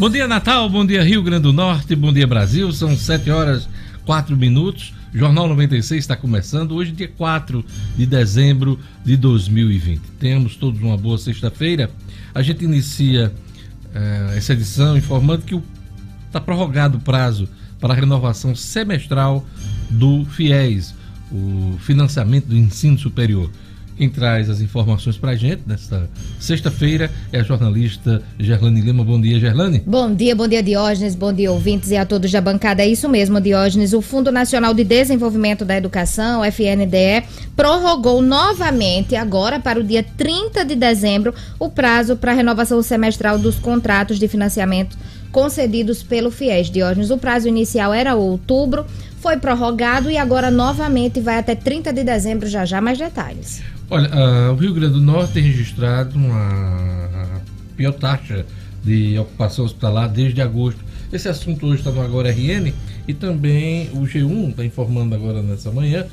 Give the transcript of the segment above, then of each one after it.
Bom dia, Natal. Bom dia, Rio Grande do Norte. Bom dia, Brasil. São 7 horas 4 minutos. Jornal 96 está começando hoje, dia 4 de dezembro de 2020. Temos todos uma boa sexta-feira. A gente inicia uh, essa edição informando que está prorrogado o prazo para a renovação semestral do FIES, o financiamento do ensino superior. Quem traz as informações para a gente nesta sexta-feira é a jornalista Gerlane Lima. Bom dia, Gerlane. Bom dia, bom dia, Diógenes, bom dia, ouvintes e a todos da bancada. É isso mesmo, Diógenes. O Fundo Nacional de Desenvolvimento da Educação, FNDE, prorrogou novamente, agora para o dia 30 de dezembro, o prazo para renovação semestral dos contratos de financiamento concedidos pelo FIES. Diógenes, o prazo inicial era outubro, foi prorrogado e agora novamente vai até 30 de dezembro. Já já mais detalhes. Olha, uh, o Rio Grande do Norte tem registrado uma pior taxa de ocupação hospitalar desde agosto. Esse assunto hoje está no Agora RN e também o G1 está informando agora nessa manhã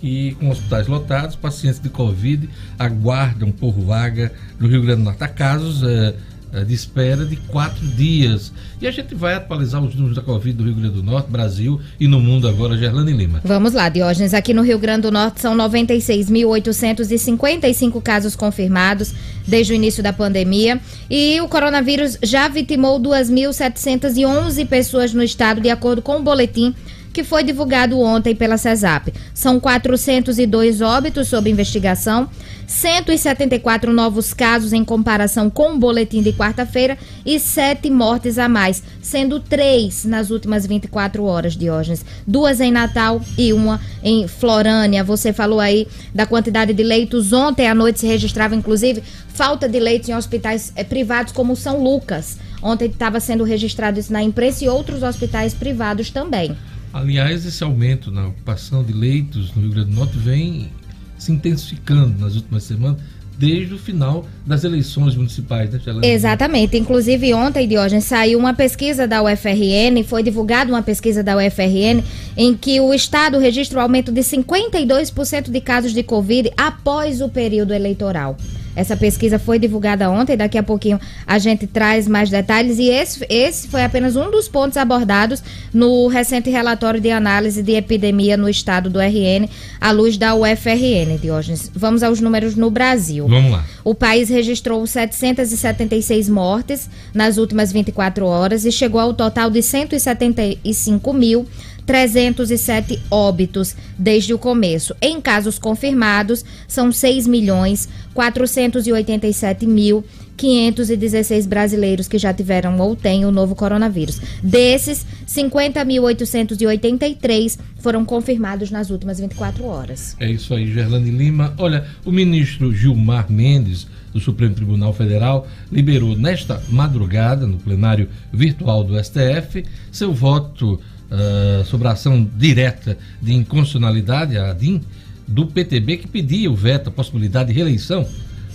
que com hospitais lotados, pacientes de Covid aguardam por vaga no Rio Grande do Norte. Há casos. Uh, de espera de quatro dias. E a gente vai atualizar os números da Covid do Rio Grande do Norte, Brasil e no mundo agora, Gerlane Lima. Vamos lá, Diógenes. Aqui no Rio Grande do Norte são 96.855 casos confirmados desde o início da pandemia. E o coronavírus já vitimou 2.711 pessoas no estado, de acordo com o boletim que foi divulgado ontem pela CESAP. São 402 óbitos sob investigação, 174 novos casos em comparação com o boletim de quarta-feira e sete mortes a mais, sendo três nas últimas 24 horas, Diógenes. Duas em Natal e uma em Florânia. Você falou aí da quantidade de leitos. Ontem à noite se registrava, inclusive, falta de leitos em hospitais eh, privados como São Lucas. Ontem estava sendo registrado isso na imprensa e outros hospitais privados também. Aliás, esse aumento na ocupação de leitos no Rio Grande do Norte vem se intensificando nas últimas semanas, desde o final das eleições municipais, né, Chelana? Exatamente. Inclusive, ontem, Diógenes, saiu uma pesquisa da UFRN, foi divulgada uma pesquisa da UFRN, em que o Estado registra o um aumento de 52% de casos de Covid após o período eleitoral. Essa pesquisa foi divulgada ontem, daqui a pouquinho a gente traz mais detalhes e esse, esse foi apenas um dos pontos abordados no recente relatório de análise de epidemia no estado do RN, à luz da UFRN, Diógenes. Vamos aos números no Brasil. Vamos lá. O país registrou 776 mortes nas últimas 24 horas e chegou ao total de 175 mil 307 óbitos desde o começo. Em casos confirmados, são 6 milhões 487 mil 516 brasileiros que já tiveram ou têm o novo coronavírus. Desses, 50.883 foram confirmados nas últimas 24 horas. É isso aí, Gerlane Lima. Olha, o ministro Gilmar Mendes, do Supremo Tribunal Federal, liberou nesta madrugada, no plenário virtual do STF, seu voto uh, sobre a ação direta de inconstitucionalidade, a ADIM, do PTB, que pedia o veto, a possibilidade de reeleição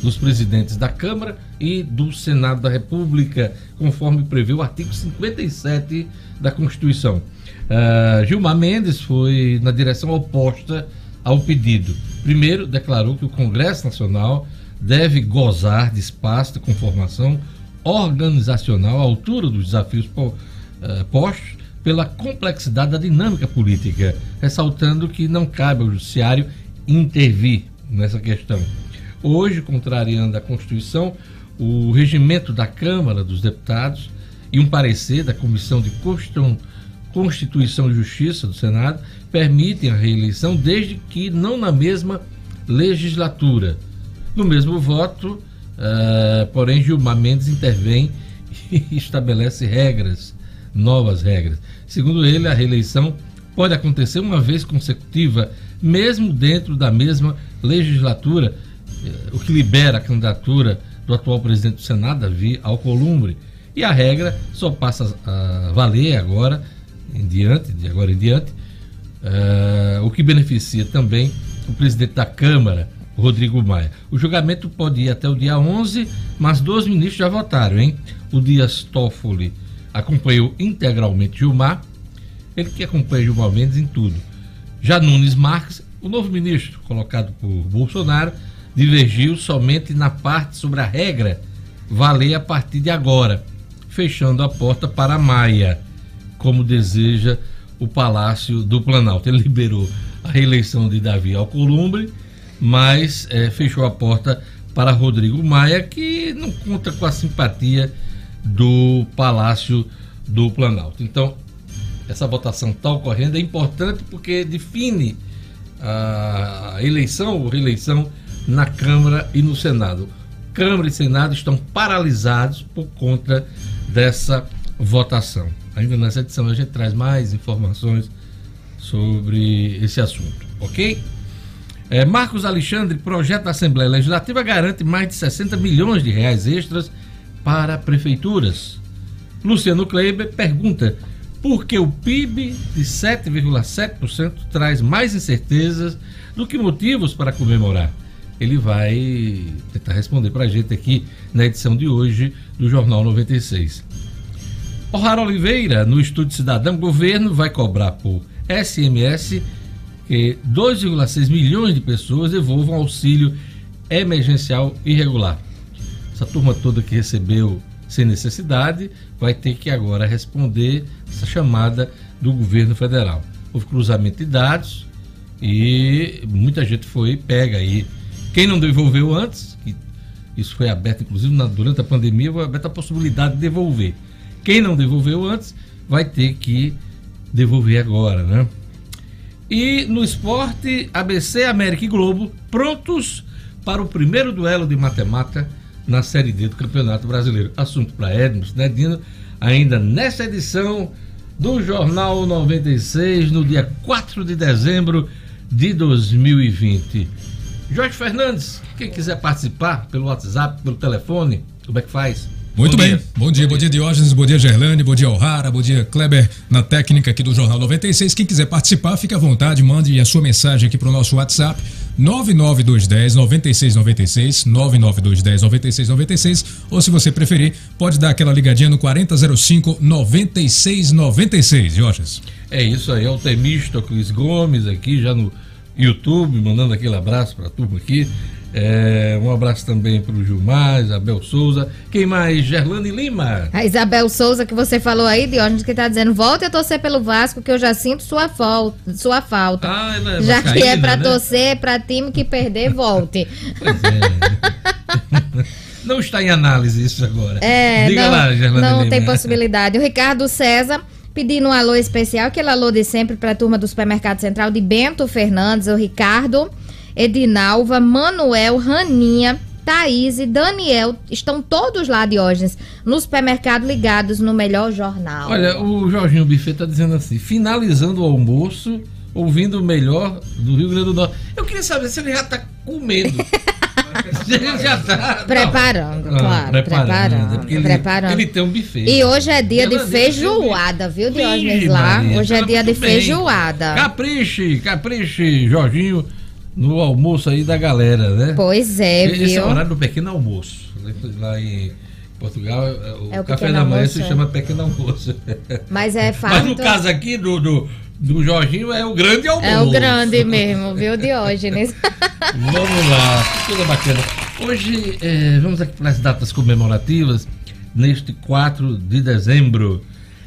dos presidentes da Câmara e do Senado da República, conforme prevê o artigo 57 da Constituição. Uh, Gilmar Mendes foi na direção oposta ao pedido. Primeiro, declarou que o Congresso Nacional deve gozar de espaço de conformação organizacional à altura dos desafios uh, postos pela complexidade da dinâmica política, ressaltando que não cabe ao Judiciário intervir nessa questão. Hoje, contrariando a Constituição, o regimento da Câmara dos Deputados e um parecer da Comissão de Constituição e Justiça do Senado permitem a reeleição desde que não na mesma legislatura. No mesmo voto, uh, porém, Gilmar Mendes intervém e estabelece regras novas regras. Segundo ele, a reeleição pode acontecer uma vez consecutiva, mesmo dentro da mesma legislatura, eh, o que libera a candidatura do atual presidente do Senado, Davi Alcolumbre. E a regra só passa a valer agora em diante, de agora em diante, uh, o que beneficia também o presidente da Câmara, Rodrigo Maia. O julgamento pode ir até o dia 11, mas dois ministros já votaram, hein? O Dias Toffoli acompanhou integralmente Gilmar, ele que acompanha Gilmar Mendes em tudo. Já Nunes Marques, o novo ministro colocado por Bolsonaro, divergiu somente na parte sobre a regra valer a partir de agora. fechando a porta para Maia, como deseja o Palácio do Planalto. Ele liberou a reeleição de Davi Alcolumbre, mas é, fechou a porta para Rodrigo Maia, que não conta com a simpatia do Palácio do Planalto. Então, essa votação está ocorrendo é importante porque define a eleição ou reeleição na Câmara e no Senado. Câmara e Senado estão paralisados por conta dessa votação. Ainda nessa edição a gente traz mais informações sobre esse assunto, ok? É, Marcos Alexandre, projeto da Assembleia Legislativa garante mais de 60 milhões de reais extras para prefeituras. Luciano Kleiber pergunta por que o PIB de 7,7% traz mais incertezas do que motivos para comemorar. Ele vai tentar responder para a gente aqui na edição de hoje do Jornal 96. O'Hara Oliveira, no Estúdio Cidadão, governo vai cobrar por SMS que 2,6 milhões de pessoas devolvam auxílio emergencial irregular. Essa turma toda que recebeu sem necessidade vai ter que agora responder essa chamada do governo federal. Houve cruzamento de dados e muita gente foi pega aí. Quem não devolveu antes, isso foi aberto inclusive na, durante a pandemia, foi aberta a possibilidade de devolver. Quem não devolveu antes vai ter que devolver agora, né? E no esporte, ABC, América e Globo prontos para o primeiro duelo de matemática na Série D do Campeonato Brasileiro. Assunto para Edmos, né, Dino? Ainda nessa edição do Jornal 96, no dia 4 de dezembro de 2020. Jorge Fernandes, quem quiser participar pelo WhatsApp, pelo telefone, como é que faz? Muito bom bem. Dia. Bom dia, bom dia, Diógenes, bom dia, Gerlane, bom dia, O'Hara, bom dia, Kleber, na técnica aqui do Jornal 96. Quem quiser participar, fique à vontade, mande a sua mensagem aqui para o nosso WhatsApp, 99210 9696, 99210 9696, ou se você preferir, pode dar aquela ligadinha no 4005 9696, Diógenes. É isso aí, é o Temístocles Gomes aqui, já no YouTube, mandando aquele abraço para a turma aqui. É, um abraço também para o Gilmar, Isabel Souza. Quem mais? Gerlane Lima. A Isabel Souza que você falou aí, Diógenes, que está dizendo: volte a torcer pelo Vasco, que eu já sinto sua, falta, sua falta. Ah, ela é já que é para né? torcer, para time que perder, volte. Pois é. não está em análise isso agora. É, Diga não, lá, Gerlane Não Lima. tem possibilidade. O Ricardo César pedindo um alô especial, aquele alô de sempre para a turma do Supermercado Central de Bento Fernandes, o Ricardo. Edinalva, Manuel, Raninha, Thaís e Daniel estão todos lá, Diógenes, no supermercado ligados no melhor jornal. Olha, o Jorginho Buffet está dizendo assim: finalizando o almoço, ouvindo o melhor do Rio Grande do Norte. Eu queria saber se ele já está já tá, preparando, não, claro. Preparando. Ele, preparando. Ele tem um buffet. E hoje é dia de feijoada, viu, Diógenes? Lá. Hoje é dia de feijoada. Capriche, capriche, Jorginho no almoço aí da galera, né? Pois é, Esse viu? Esse é o horário do pequeno almoço. Lá em Portugal, o, é o café da manhã se chama pequeno almoço. Mas é fato. Mas no caso aqui do, do, do Jorginho é o grande almoço. É o grande mesmo, viu, Diógenes? vamos lá, tudo bacana. Hoje, é, vamos aqui para as datas comemorativas, neste 4 de dezembro,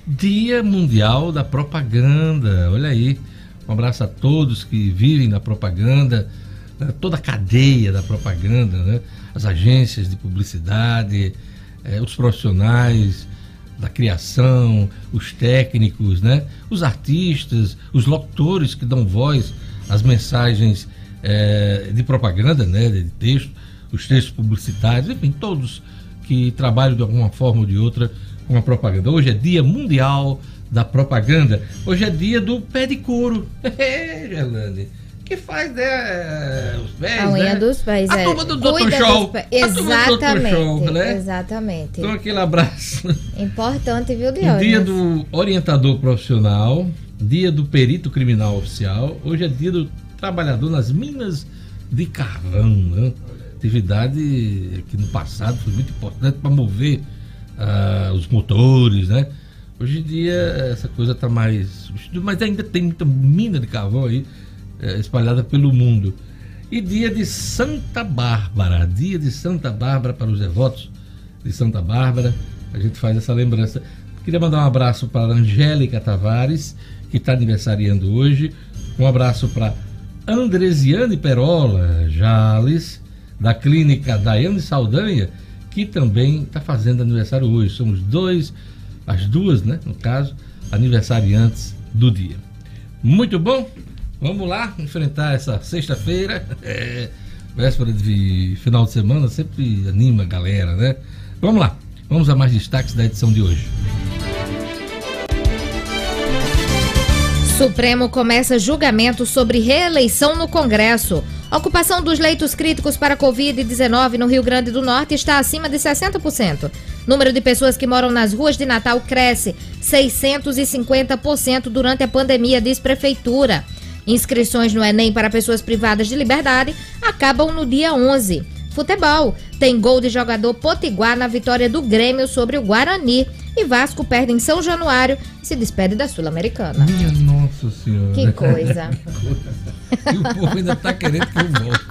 Dia Mundial da Propaganda. Olha aí. Um abraço a todos que vivem na propaganda, né? toda a cadeia da propaganda, né? as agências de publicidade, eh, os profissionais da criação, os técnicos, né? os artistas, os locutores que dão voz às mensagens eh, de propaganda, né? de texto, os textos publicitários, enfim, todos que trabalham de alguma forma ou de outra com a propaganda. Hoje é Dia Mundial da propaganda. Hoje é dia do pé de couro. Gelane. Que faz né, os pés, A unha né? dos pés, a é. turma do Dr. Show. Exatamente. Show, né? Exatamente. Então aquele abraço. Importante, viu, Diogo? Dia do orientador profissional, dia do perito criminal oficial. Hoje é dia do trabalhador nas minas de carvão, né? Atividade que no passado foi muito importante para mover uh, os motores, né? Hoje em dia essa coisa está mais. Mas ainda tem muita mina de carvão aí é, espalhada pelo mundo. E dia de Santa Bárbara, dia de Santa Bárbara para os devotos de Santa Bárbara. a gente faz essa lembrança. Queria mandar um abraço para a Angélica Tavares, que está aniversariando hoje. Um abraço para Andresiane Perola Jales, da clínica Daiane Saldanha, que também está fazendo aniversário hoje. Somos dois, as duas, né, no caso, aniversariantes do dia. Muito bom? Vamos lá enfrentar essa sexta-feira. É, véspera de final de semana sempre anima a galera, né? Vamos lá. Vamos a mais destaques da edição de hoje. Supremo começa julgamento sobre reeleição no Congresso. ocupação dos leitos críticos para Covid-19 no Rio Grande do Norte está acima de 60%. Número de pessoas que moram nas ruas de Natal cresce 650% durante a pandemia, diz Prefeitura. Inscrições no Enem para pessoas privadas de liberdade acabam no dia 11. Futebol. Tem gol de jogador potiguar na vitória do Grêmio sobre o Guarani. E Vasco perde em São Januário e se despede da Sul-Americana. Minha nossa senhora. Que coisa. e o povo ainda está querendo que eu volte.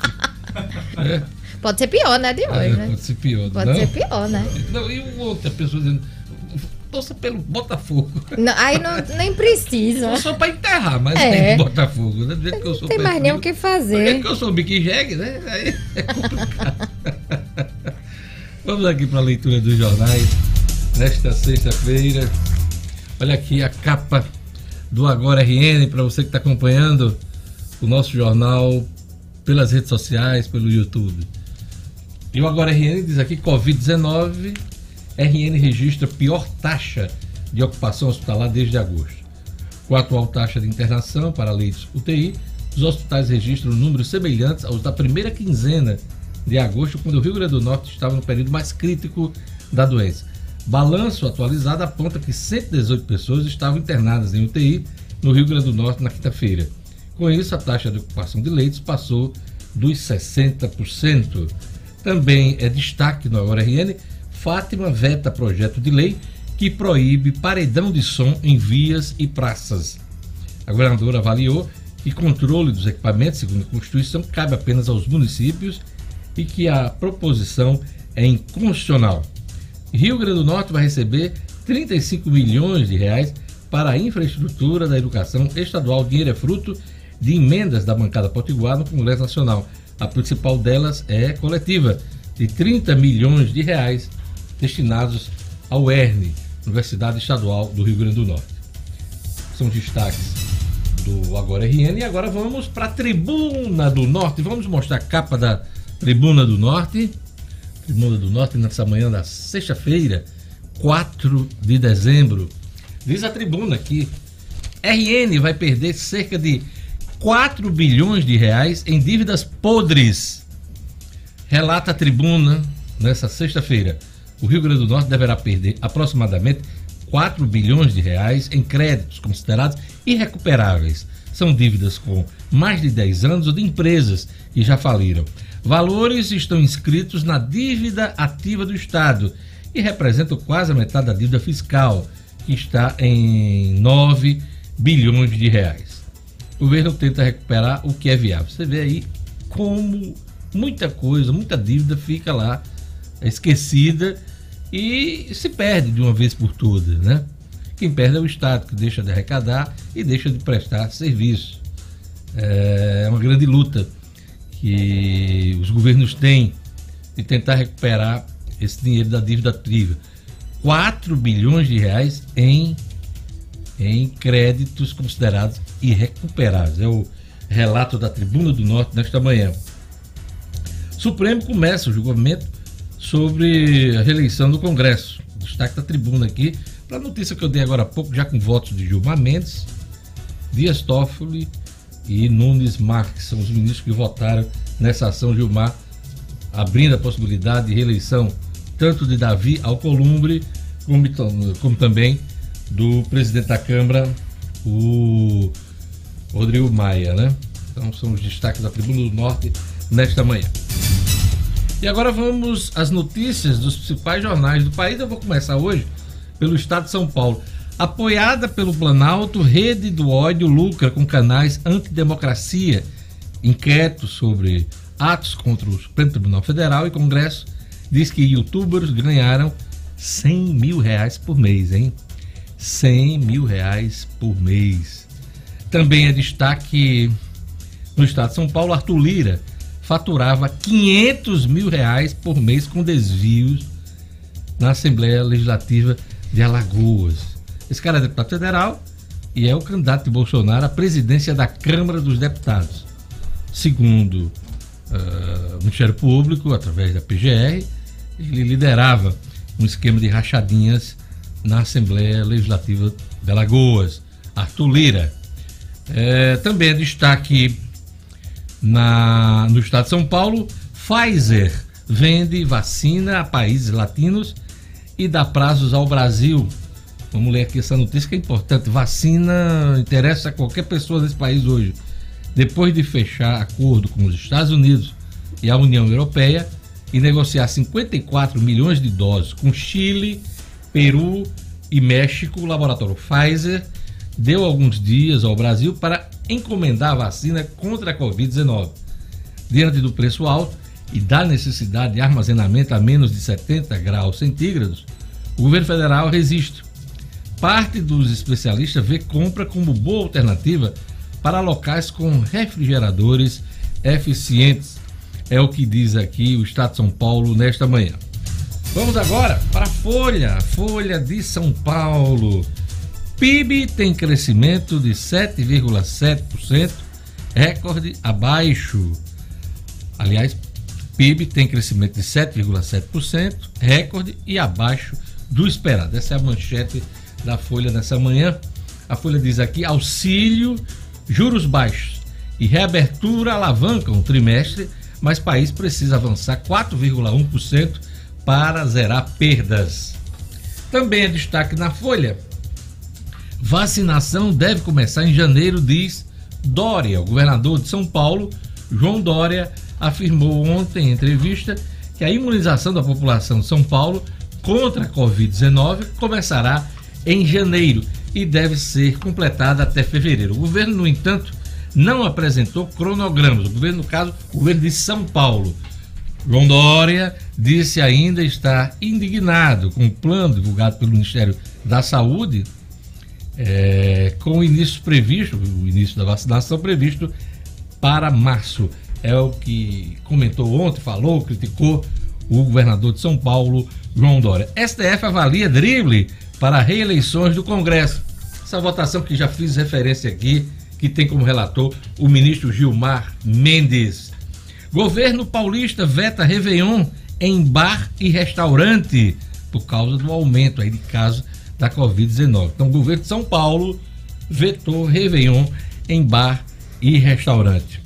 É. Pode ser pior, né, de hoje, é, né? Pode ser pior. Pode não? ser pior, né? Não, e outra pessoa dizendo, torça pelo Botafogo. Não, aí não, nem precisa. Só para enterrar, mas é. tem Botafogo. Né? Do que eu sou não tem mais nem o que fazer. Porque eu sou Mickey Jegue, né? Aí é complicado. Vamos aqui para a leitura dos jornais nesta sexta-feira. Olha aqui a capa do Agora RN para você que está acompanhando o nosso jornal pelas redes sociais, pelo YouTube. E o Agora RN diz aqui: Covid-19 RN registra pior taxa de ocupação hospitalar desde agosto. Com a atual taxa de internação para leitos UTI, os hospitais registram números semelhantes aos da primeira quinzena de agosto, quando o Rio Grande do Norte estava no período mais crítico da doença. Balanço atualizado aponta que 118 pessoas estavam internadas em UTI no Rio Grande do Norte na quinta-feira. Com isso, a taxa de ocupação de leitos passou dos 60%. Também é destaque no Agora RN Fátima veta projeto de lei que proíbe paredão de som em vias e praças. A governadora avaliou que controle dos equipamentos, segundo a Constituição, cabe apenas aos municípios e que a proposição é inconstitucional. Rio Grande do Norte vai receber 35 milhões de reais para a infraestrutura da educação estadual. O dinheiro é fruto de emendas da bancada potiguar no Congresso Nacional. A principal delas é coletiva, de 30 milhões de reais destinados ao ERN, Universidade Estadual do Rio Grande do Norte. São destaques do Agora RN e agora vamos para a Tribuna do Norte. Vamos mostrar a capa da Tribuna do Norte. Tribuna do Norte nessa manhã da sexta-feira, 4 de dezembro. Diz a tribuna que RN vai perder cerca de 4 bilhões de reais em dívidas podres. Relata a tribuna nessa sexta-feira o Rio Grande do Norte deverá perder aproximadamente 4 bilhões de reais em créditos considerados irrecuperáveis. São dívidas com mais de 10 anos ou de empresas que já faliram. Valores estão inscritos na dívida ativa do Estado e representam quase a metade da dívida fiscal, que está em 9 bilhões de reais. O governo tenta recuperar o que é viável. Você vê aí como muita coisa, muita dívida fica lá esquecida e se perde de uma vez por todas, né? Quem perde é o Estado, que deixa de arrecadar e deixa de prestar serviço. É uma grande luta que os governos têm de tentar recuperar esse dinheiro da dívida ativa. 4 bilhões de reais em, em créditos considerados irrecuperáveis. É o relato da Tribuna do Norte nesta manhã. Supremo começa o julgamento sobre a reeleição do Congresso. Destaque da tribuna aqui para a notícia que eu dei agora há pouco, já com votos de Gilmar Mendes, Dias Toffoli e Nunes Marques. São os ministros que votaram nessa ação Gilmar, abrindo a possibilidade de reeleição tanto de Davi Alcolumbre como, como também do presidente da Câmara, o Rodrigo Maia, né? Então são os destaques da Tribuna do Norte nesta manhã. E agora vamos às notícias dos principais jornais do país. Eu vou começar hoje pelo Estado de São Paulo. Apoiada pelo Planalto, Rede do Ódio lucra com canais antidemocracia. Inquérito sobre atos contra o Supremo Tribunal Federal e Congresso diz que youtubers ganharam 100 mil reais por mês, hein? 100 mil reais por mês. Também é destaque no estado de São Paulo, Arthur Lira faturava 500 mil reais por mês com desvios na Assembleia Legislativa de Alagoas. Esse cara é deputado federal e é o candidato de Bolsonaro à presidência da Câmara dos Deputados. Segundo uh, o Ministério Público, através da PGR, ele liderava um esquema de rachadinhas na Assembleia Legislativa de Alagoas. Arthur Lira. É, também é destaque na, no estado de São Paulo, Pfizer vende vacina a países latinos e dá prazos ao Brasil. Vamos ler aqui essa notícia que é importante. Vacina interessa a qualquer pessoa desse país hoje. Depois de fechar acordo com os Estados Unidos e a União Europeia e negociar 54 milhões de doses com Chile, Peru e México, o laboratório Pfizer deu alguns dias ao Brasil para encomendar a vacina contra a Covid-19. Diante do preço alto e da necessidade de armazenamento a menos de 70 graus centígrados, o governo federal resiste. Parte dos especialistas vê compra como boa alternativa para locais com refrigeradores eficientes. É o que diz aqui o Estado de São Paulo nesta manhã. Vamos agora para a Folha, Folha de São Paulo. PIB tem crescimento de 7,7%, recorde abaixo. Aliás, PIB tem crescimento de 7,7%, recorde e abaixo do esperado. Essa é a manchete da Folha nessa manhã. A Folha diz aqui: auxílio, juros baixos e reabertura alavancam o trimestre, mas país precisa avançar 4,1% para zerar perdas. Também é destaque na Folha Vacinação deve começar em janeiro, diz Dória. O governador de São Paulo, João Dória, afirmou ontem em entrevista que a imunização da população de São Paulo contra a Covid-19 começará em janeiro e deve ser completada até fevereiro. O governo, no entanto, não apresentou cronogramas. O governo, no caso, o governo de São Paulo. João Dória disse ainda estar indignado com o plano divulgado pelo Ministério da Saúde é, com o início previsto, o início da vacinação previsto para março. É o que comentou ontem, falou, criticou o governador de São Paulo, João Dória. STF avalia drible para reeleições do Congresso. Essa votação que já fiz referência aqui, que tem como relator o ministro Gilmar Mendes. Governo paulista veta Réveillon em bar e restaurante por causa do aumento aí de casos da Covid-19. Então, o governo de São Paulo vetou Réveillon em bar e restaurante.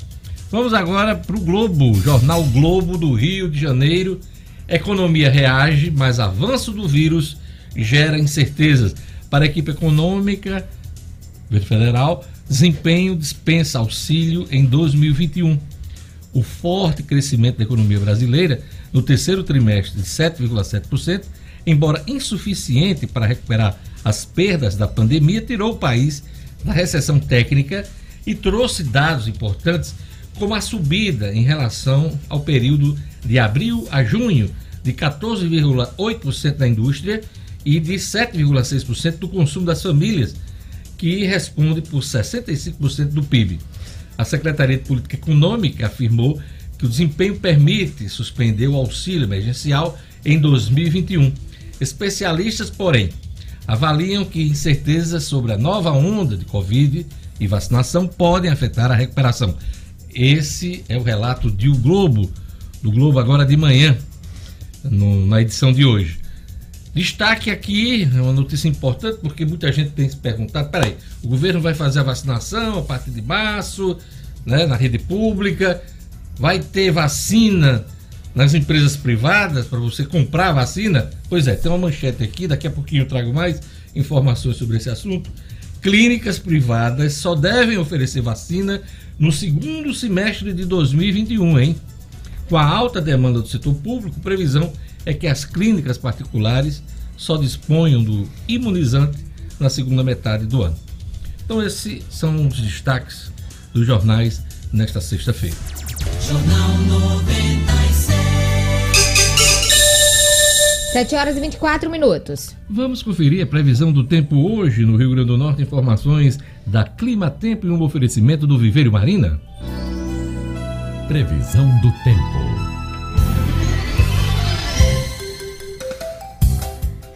Vamos agora para o Globo, jornal Globo do Rio de Janeiro. Economia reage, mas avanço do vírus gera incertezas. Para a equipe econômica governo federal, desempenho dispensa auxílio em 2021. O forte crescimento da economia brasileira no terceiro trimestre de 7,7% embora insuficiente para recuperar as perdas da pandemia, tirou o país da recessão técnica e trouxe dados importantes, como a subida em relação ao período de abril a junho de 14,8% da indústria e de 7,6% do consumo das famílias, que responde por 65% do PIB. A Secretaria de Política Econômica afirmou que o desempenho permite suspender o auxílio emergencial em 2021 Especialistas, porém, avaliam que incertezas sobre a nova onda de Covid e vacinação podem afetar a recuperação. Esse é o relato de O Globo, do Globo agora de manhã, no, na edição de hoje. Destaque aqui, é uma notícia importante, porque muita gente tem se perguntado: peraí, o governo vai fazer a vacinação a partir de março, né, na rede pública, vai ter vacina nas empresas privadas para você comprar vacina? Pois é, tem uma manchete aqui, daqui a pouquinho eu trago mais informações sobre esse assunto. Clínicas privadas só devem oferecer vacina no segundo semestre de 2021, hein? Com a alta demanda do setor público, previsão é que as clínicas particulares só disponham do imunizante na segunda metade do ano. Então, esses são os destaques dos jornais nesta sexta-feira. Jornal 96. 7 horas e 24 minutos. Vamos conferir a previsão do tempo hoje no Rio Grande do Norte. Informações da Clima Tempo e um oferecimento do Viveiro Marina. Previsão do tempo.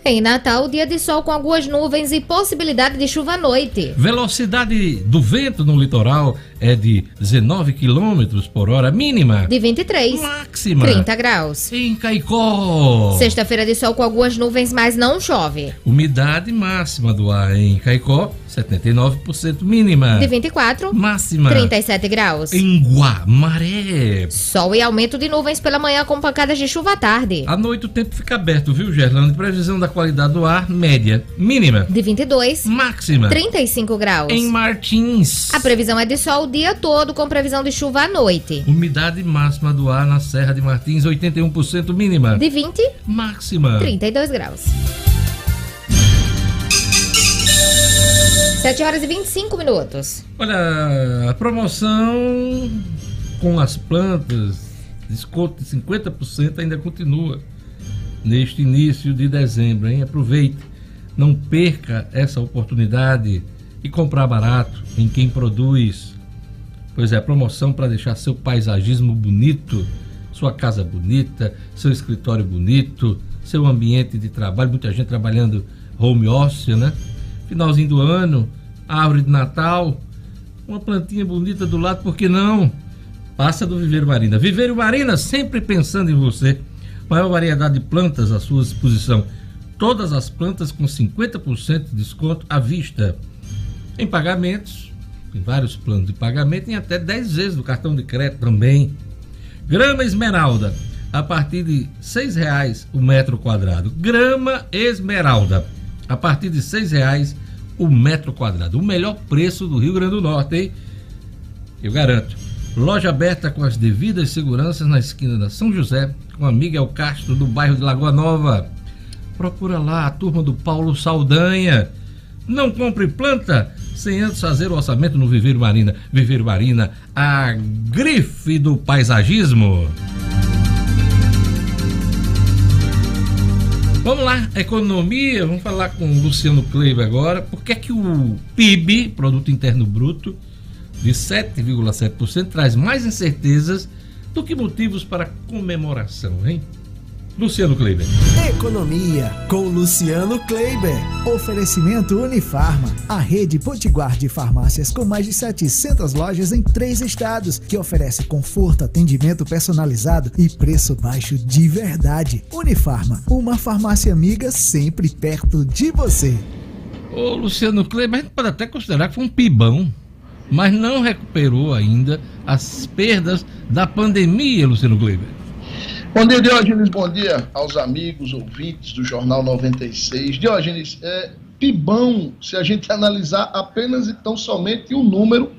Em Natal, dia de sol com algumas nuvens e possibilidade de chuva à noite. Velocidade do vento no litoral é de 19 km por hora, mínima. De 23. Máxima. 30 graus. Em Caicó. Sexta-feira de sol com algumas nuvens, mas não chove. Umidade máxima do ar em Caicó, 79% mínima. De 24. Máxima. 37 graus. Em Guamaré. Sol e aumento de nuvens pela manhã com pancadas de chuva à tarde. À noite o tempo fica aberto, viu, Gerlando? Previsão da qualidade do ar, média. Mínima. De 22. Máxima. 35 graus. Em Martins. A previsão é de sol dia todo, com previsão de chuva à noite. Umidade máxima do ar na Serra de Martins, 81% mínima. De 20. Máxima. 32 graus. 7 horas e 25 minutos. Olha, a promoção com as plantas, desconto de 50% ainda continua neste início de dezembro, hein? Aproveite, não perca essa oportunidade e comprar barato em quem produz. Pois é, promoção para deixar seu paisagismo bonito, sua casa bonita, seu escritório bonito, seu ambiente de trabalho, muita gente trabalhando home office, né? finalzinho do ano, árvore de Natal, uma plantinha bonita do lado, por que não? Passa do Viveiro Marina. Viveiro Marina sempre pensando em você. Maior variedade de plantas à sua disposição. Todas as plantas com 50% de desconto à vista. Em pagamentos, tem vários planos de pagamento, em até 10 vezes do cartão de crédito também. Grama esmeralda, a partir de R$ 6,00 o metro quadrado. Grama esmeralda a partir de R$ reais o metro quadrado. O melhor preço do Rio Grande do Norte, hein? Eu garanto. Loja aberta com as devidas seguranças na esquina da São José, com a Miguel Castro, do bairro de Lagoa Nova. Procura lá a turma do Paulo Saldanha. Não compre planta sem antes fazer o orçamento no Viveiro Marina. Viveiro Marina, a grife do paisagismo. Vamos lá, economia, vamos falar com o Luciano Kleiber agora. Por que é que o PIB, Produto Interno Bruto, de 7,7% traz mais incertezas do que motivos para comemoração, hein? Luciano Kleiber. Economia com Luciano Kleiber. Oferecimento Unifarma, a rede potiguar de farmácias com mais de 700 lojas em três estados, que oferece conforto, atendimento personalizado e preço baixo de verdade. Unifarma, uma farmácia amiga sempre perto de você. Ô Luciano Kleiber, a gente pode até considerar que foi um pibão, mas não recuperou ainda as perdas da pandemia, Luciano Kleiber. Bom dia, Diógenes. Bom dia aos amigos, ouvintes do Jornal 96. Diógenes, é pibão se a gente analisar apenas e tão somente o número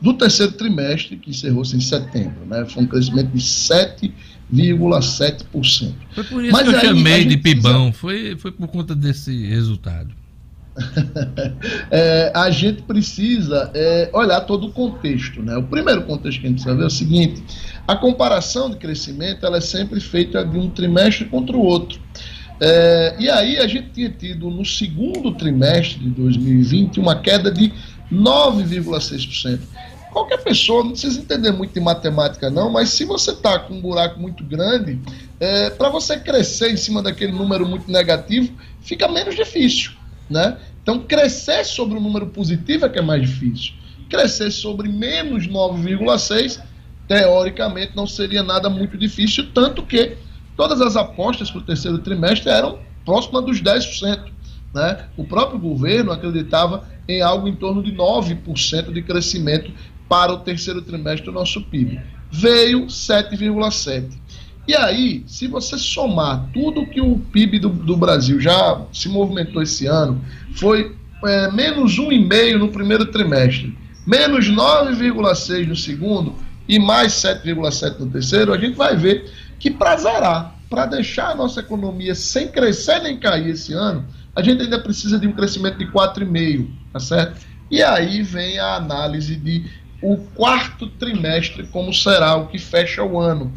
do terceiro trimestre, que encerrou-se em setembro. Né? Foi um crescimento de 7,7%. Foi por isso Mas que eu chamei de pibão, precisa... foi, foi por conta desse resultado. é, a gente precisa é, olhar todo o contexto. Né? O primeiro contexto que a gente precisa ver é o seguinte: a comparação de crescimento ela é sempre feita de um trimestre contra o outro. É, e aí a gente tinha tido no segundo trimestre de 2020 uma queda de 9,6%. Qualquer pessoa, não precisa entender muito de matemática não, mas se você está com um buraco muito grande, é, para você crescer em cima daquele número muito negativo, fica menos difícil né? Então, crescer sobre o número positivo é que é mais difícil. Crescer sobre menos 9,6, teoricamente, não seria nada muito difícil, tanto que todas as apostas para o terceiro trimestre eram próximas dos 10%. Né? O próprio governo acreditava em algo em torno de 9% de crescimento para o terceiro trimestre do nosso PIB. Veio 7,7%. E aí, se você somar tudo que o PIB do, do Brasil já se movimentou esse ano, foi é, menos 1,5% no primeiro trimestre, menos 9,6% no segundo e mais 7,7% no terceiro, a gente vai ver que para zerar, para deixar a nossa economia sem crescer nem cair esse ano, a gente ainda precisa de um crescimento de 4,5%, tá certo? E aí vem a análise de o quarto trimestre, como será o que fecha o ano.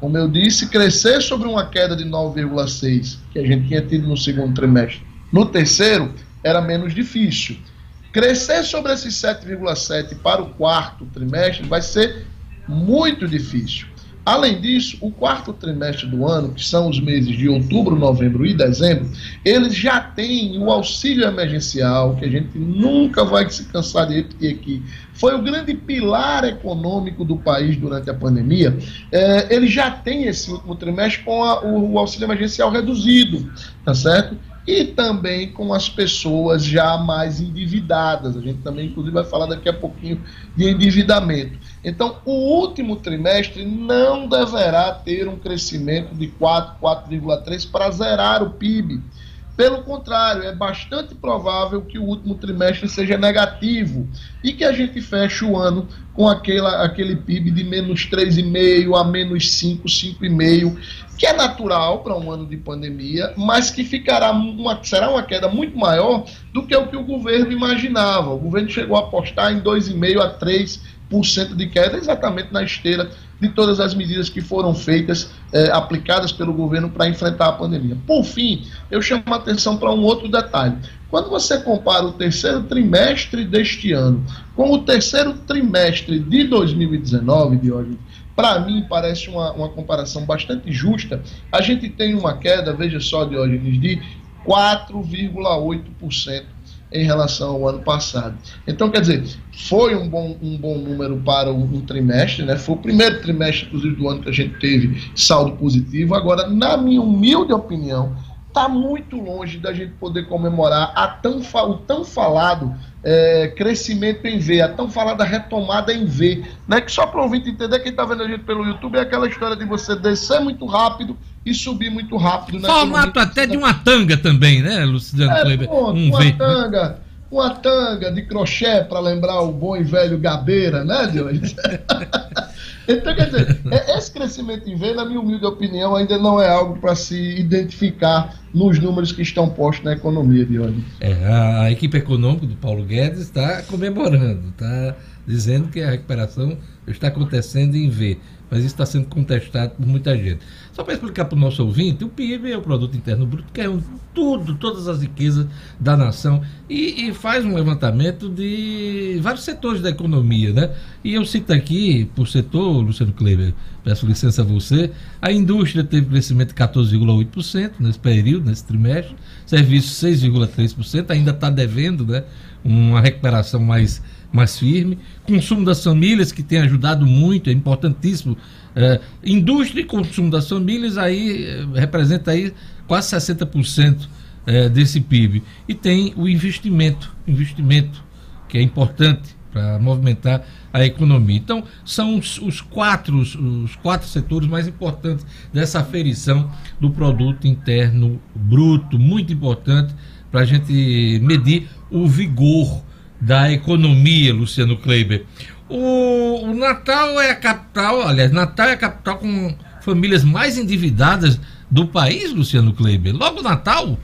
Como eu disse, crescer sobre uma queda de 9,6 que a gente tinha tido no segundo trimestre. No terceiro, era menos difícil. Crescer sobre esses 7,7 para o quarto trimestre vai ser muito difícil. Além disso, o quarto trimestre do ano, que são os meses de outubro, novembro e dezembro, eles já têm o auxílio emergencial, que a gente nunca vai se cansar de repetir aqui, foi o grande pilar econômico do país durante a pandemia. É, ele já tem esse último trimestre com a, o, o auxílio emergencial reduzido, tá certo? E também com as pessoas já mais endividadas. A gente também, inclusive, vai falar daqui a pouquinho de endividamento. Então, o último trimestre não deverá ter um crescimento de 4, 4,3 para zerar o PIB. Pelo contrário, é bastante provável que o último trimestre seja negativo e que a gente feche o ano com aquela, aquele PIB de menos 3,5 a menos 5, 5,5, que é natural para um ano de pandemia, mas que ficará uma, será uma queda muito maior do que o que o governo imaginava. O governo chegou a apostar em 2,5 a 3% de queda, exatamente na esteira de todas as medidas que foram feitas, eh, aplicadas pelo governo para enfrentar a pandemia. Por fim, eu chamo a atenção para um outro detalhe. Quando você compara o terceiro trimestre deste ano com o terceiro trimestre de 2019, Diógenes, para mim parece uma, uma comparação bastante justa. A gente tem uma queda, veja só, Diógenes, de 4,8% em relação ao ano passado. Então, quer dizer, foi um bom, um bom número para um, um, trimestre, né? Foi o primeiro trimestre, inclusive, do ano que a gente teve saldo positivo. Agora, na minha humilde opinião, está muito longe da gente poder comemorar a tão, o tão falado é, crescimento em V, a tão falada retomada em V. Né? Que só para o ouvinte entender, quem está vendo a gente pelo YouTube, é aquela história de você descer muito rápido e subir muito rápido. Né? Formato até de uma tanga também, né, Luciano é, Kleber? um uma v. tanga, uma tanga de crochê para lembrar o bom e velho Gabeira, né, Dionísio? Então, quer dizer, é, esse crescimento em V, na minha humilde opinião, ainda não é algo para se identificar nos números que estão postos na economia de hoje. É, a, a equipe econômica do Paulo Guedes está comemorando, está dizendo que a recuperação está acontecendo em V mas isso está sendo contestado por muita gente. Só para explicar para o nosso ouvinte, o PIB é o Produto Interno Bruto, que é um, tudo, todas as riquezas da nação, e, e, faz um levantamento de vários setores da economia, né? E eu cito aqui, por setor, Luciano Kleber, peço licença a você, a indústria teve crescimento de 14,8% nesse período, nesse trimestre, serviços 6,3%, ainda está devendo, né? Uma recuperação mais mais firme, consumo das famílias, que tem ajudado muito, é importantíssimo. É, indústria e consumo das famílias aí é, representa aí quase 60% é, desse PIB. E tem o investimento, investimento que é importante para movimentar a economia. Então, são os, os, quatro, os quatro setores mais importantes dessa aferição do produto interno bruto, muito importante para a gente medir o vigor da economia, Luciano Kleiber. O, o, Natal é a capital, aliás, Natal é a capital com famílias mais endividadas do país, Luciano Kleiber. Logo Natal?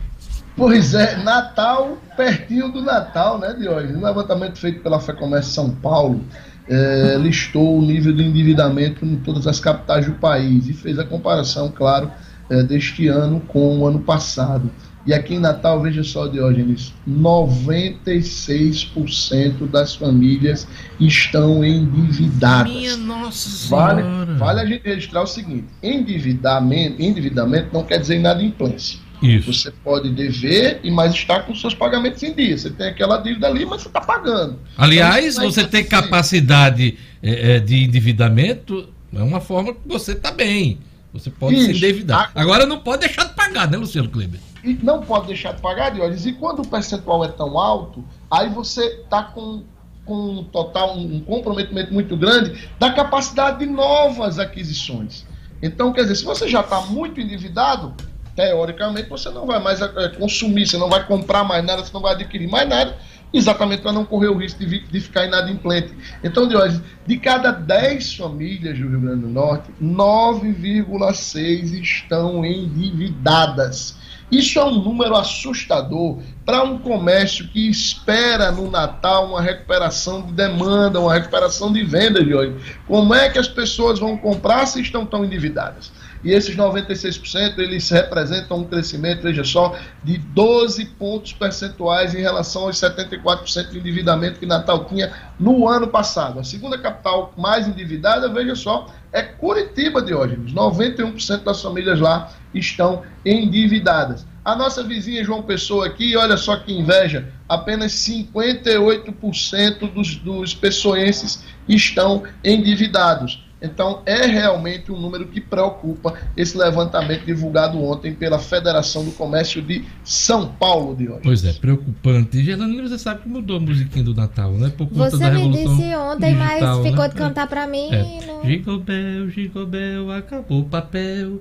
Pois é, Natal, pertinho do Natal, né, hoje. Um levantamento feito pela FEComércio São Paulo é, listou o nível de endividamento em todas as capitais do país e fez a comparação, claro, é, deste ano com o ano passado. E aqui em Natal, veja só, Diógenes, 96% das famílias estão endividadas. Minha nossa vale, vale a gente registrar o seguinte: endividamento, endividamento não quer dizer inadimplência. Isso. Você pode dever e mais estar com seus pagamentos em dia. Você tem aquela dívida ali, mas você está pagando. Aliás, então, você tem capacidade é, de endividamento, é uma forma que você está bem. Você pode Isso. se endividar. Agora não pode deixar de pagar, né, Luciano Kleber? E não pode deixar de pagar, Diógenes. E quando o percentual é tão alto, aí você está com, com um total, um comprometimento muito grande da capacidade de novas aquisições. Então, quer dizer, se você já está muito endividado, teoricamente você não vai mais é, consumir, você não vai comprar mais nada, você não vai adquirir mais nada, exatamente para não correr o risco de, de ficar inadimplente. Então, Diógenes, de cada 10 famílias do Rio Grande do Norte, 9,6 estão endividadas. Isso é um número assustador para um comércio que espera no Natal uma recuperação de demanda, uma recuperação de venda de hoje. Como é que as pessoas vão comprar se estão tão endividadas? E esses 96% eles representam um crescimento, veja só, de 12 pontos percentuais em relação aos 74% de endividamento que Natal tinha no ano passado. A segunda capital mais endividada, veja só, é Curitiba, Diógenes. 91% das famílias lá estão endividadas. A nossa vizinha João Pessoa aqui, olha só que inveja, apenas 58% dos, dos pessoenses estão endividados. Então, é realmente um número que preocupa esse levantamento divulgado ontem pela Federação do Comércio de São Paulo de hoje. Pois é, preocupante. Gerlane, você sabe que mudou a musiquinha do Natal, né? Por conta você da me disse ontem, digital, mas ficou né? de cantar pra mim. É. Não... Gigobel, Gigobel, acabou o papel.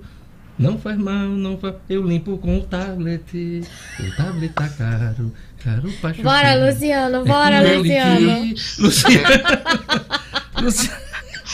Não faz mal, não faz. Eu limpo com o tablet. O tablet tá caro. Caro pra Bora, Luciano, bora, Luciano. Luciano. Luciano.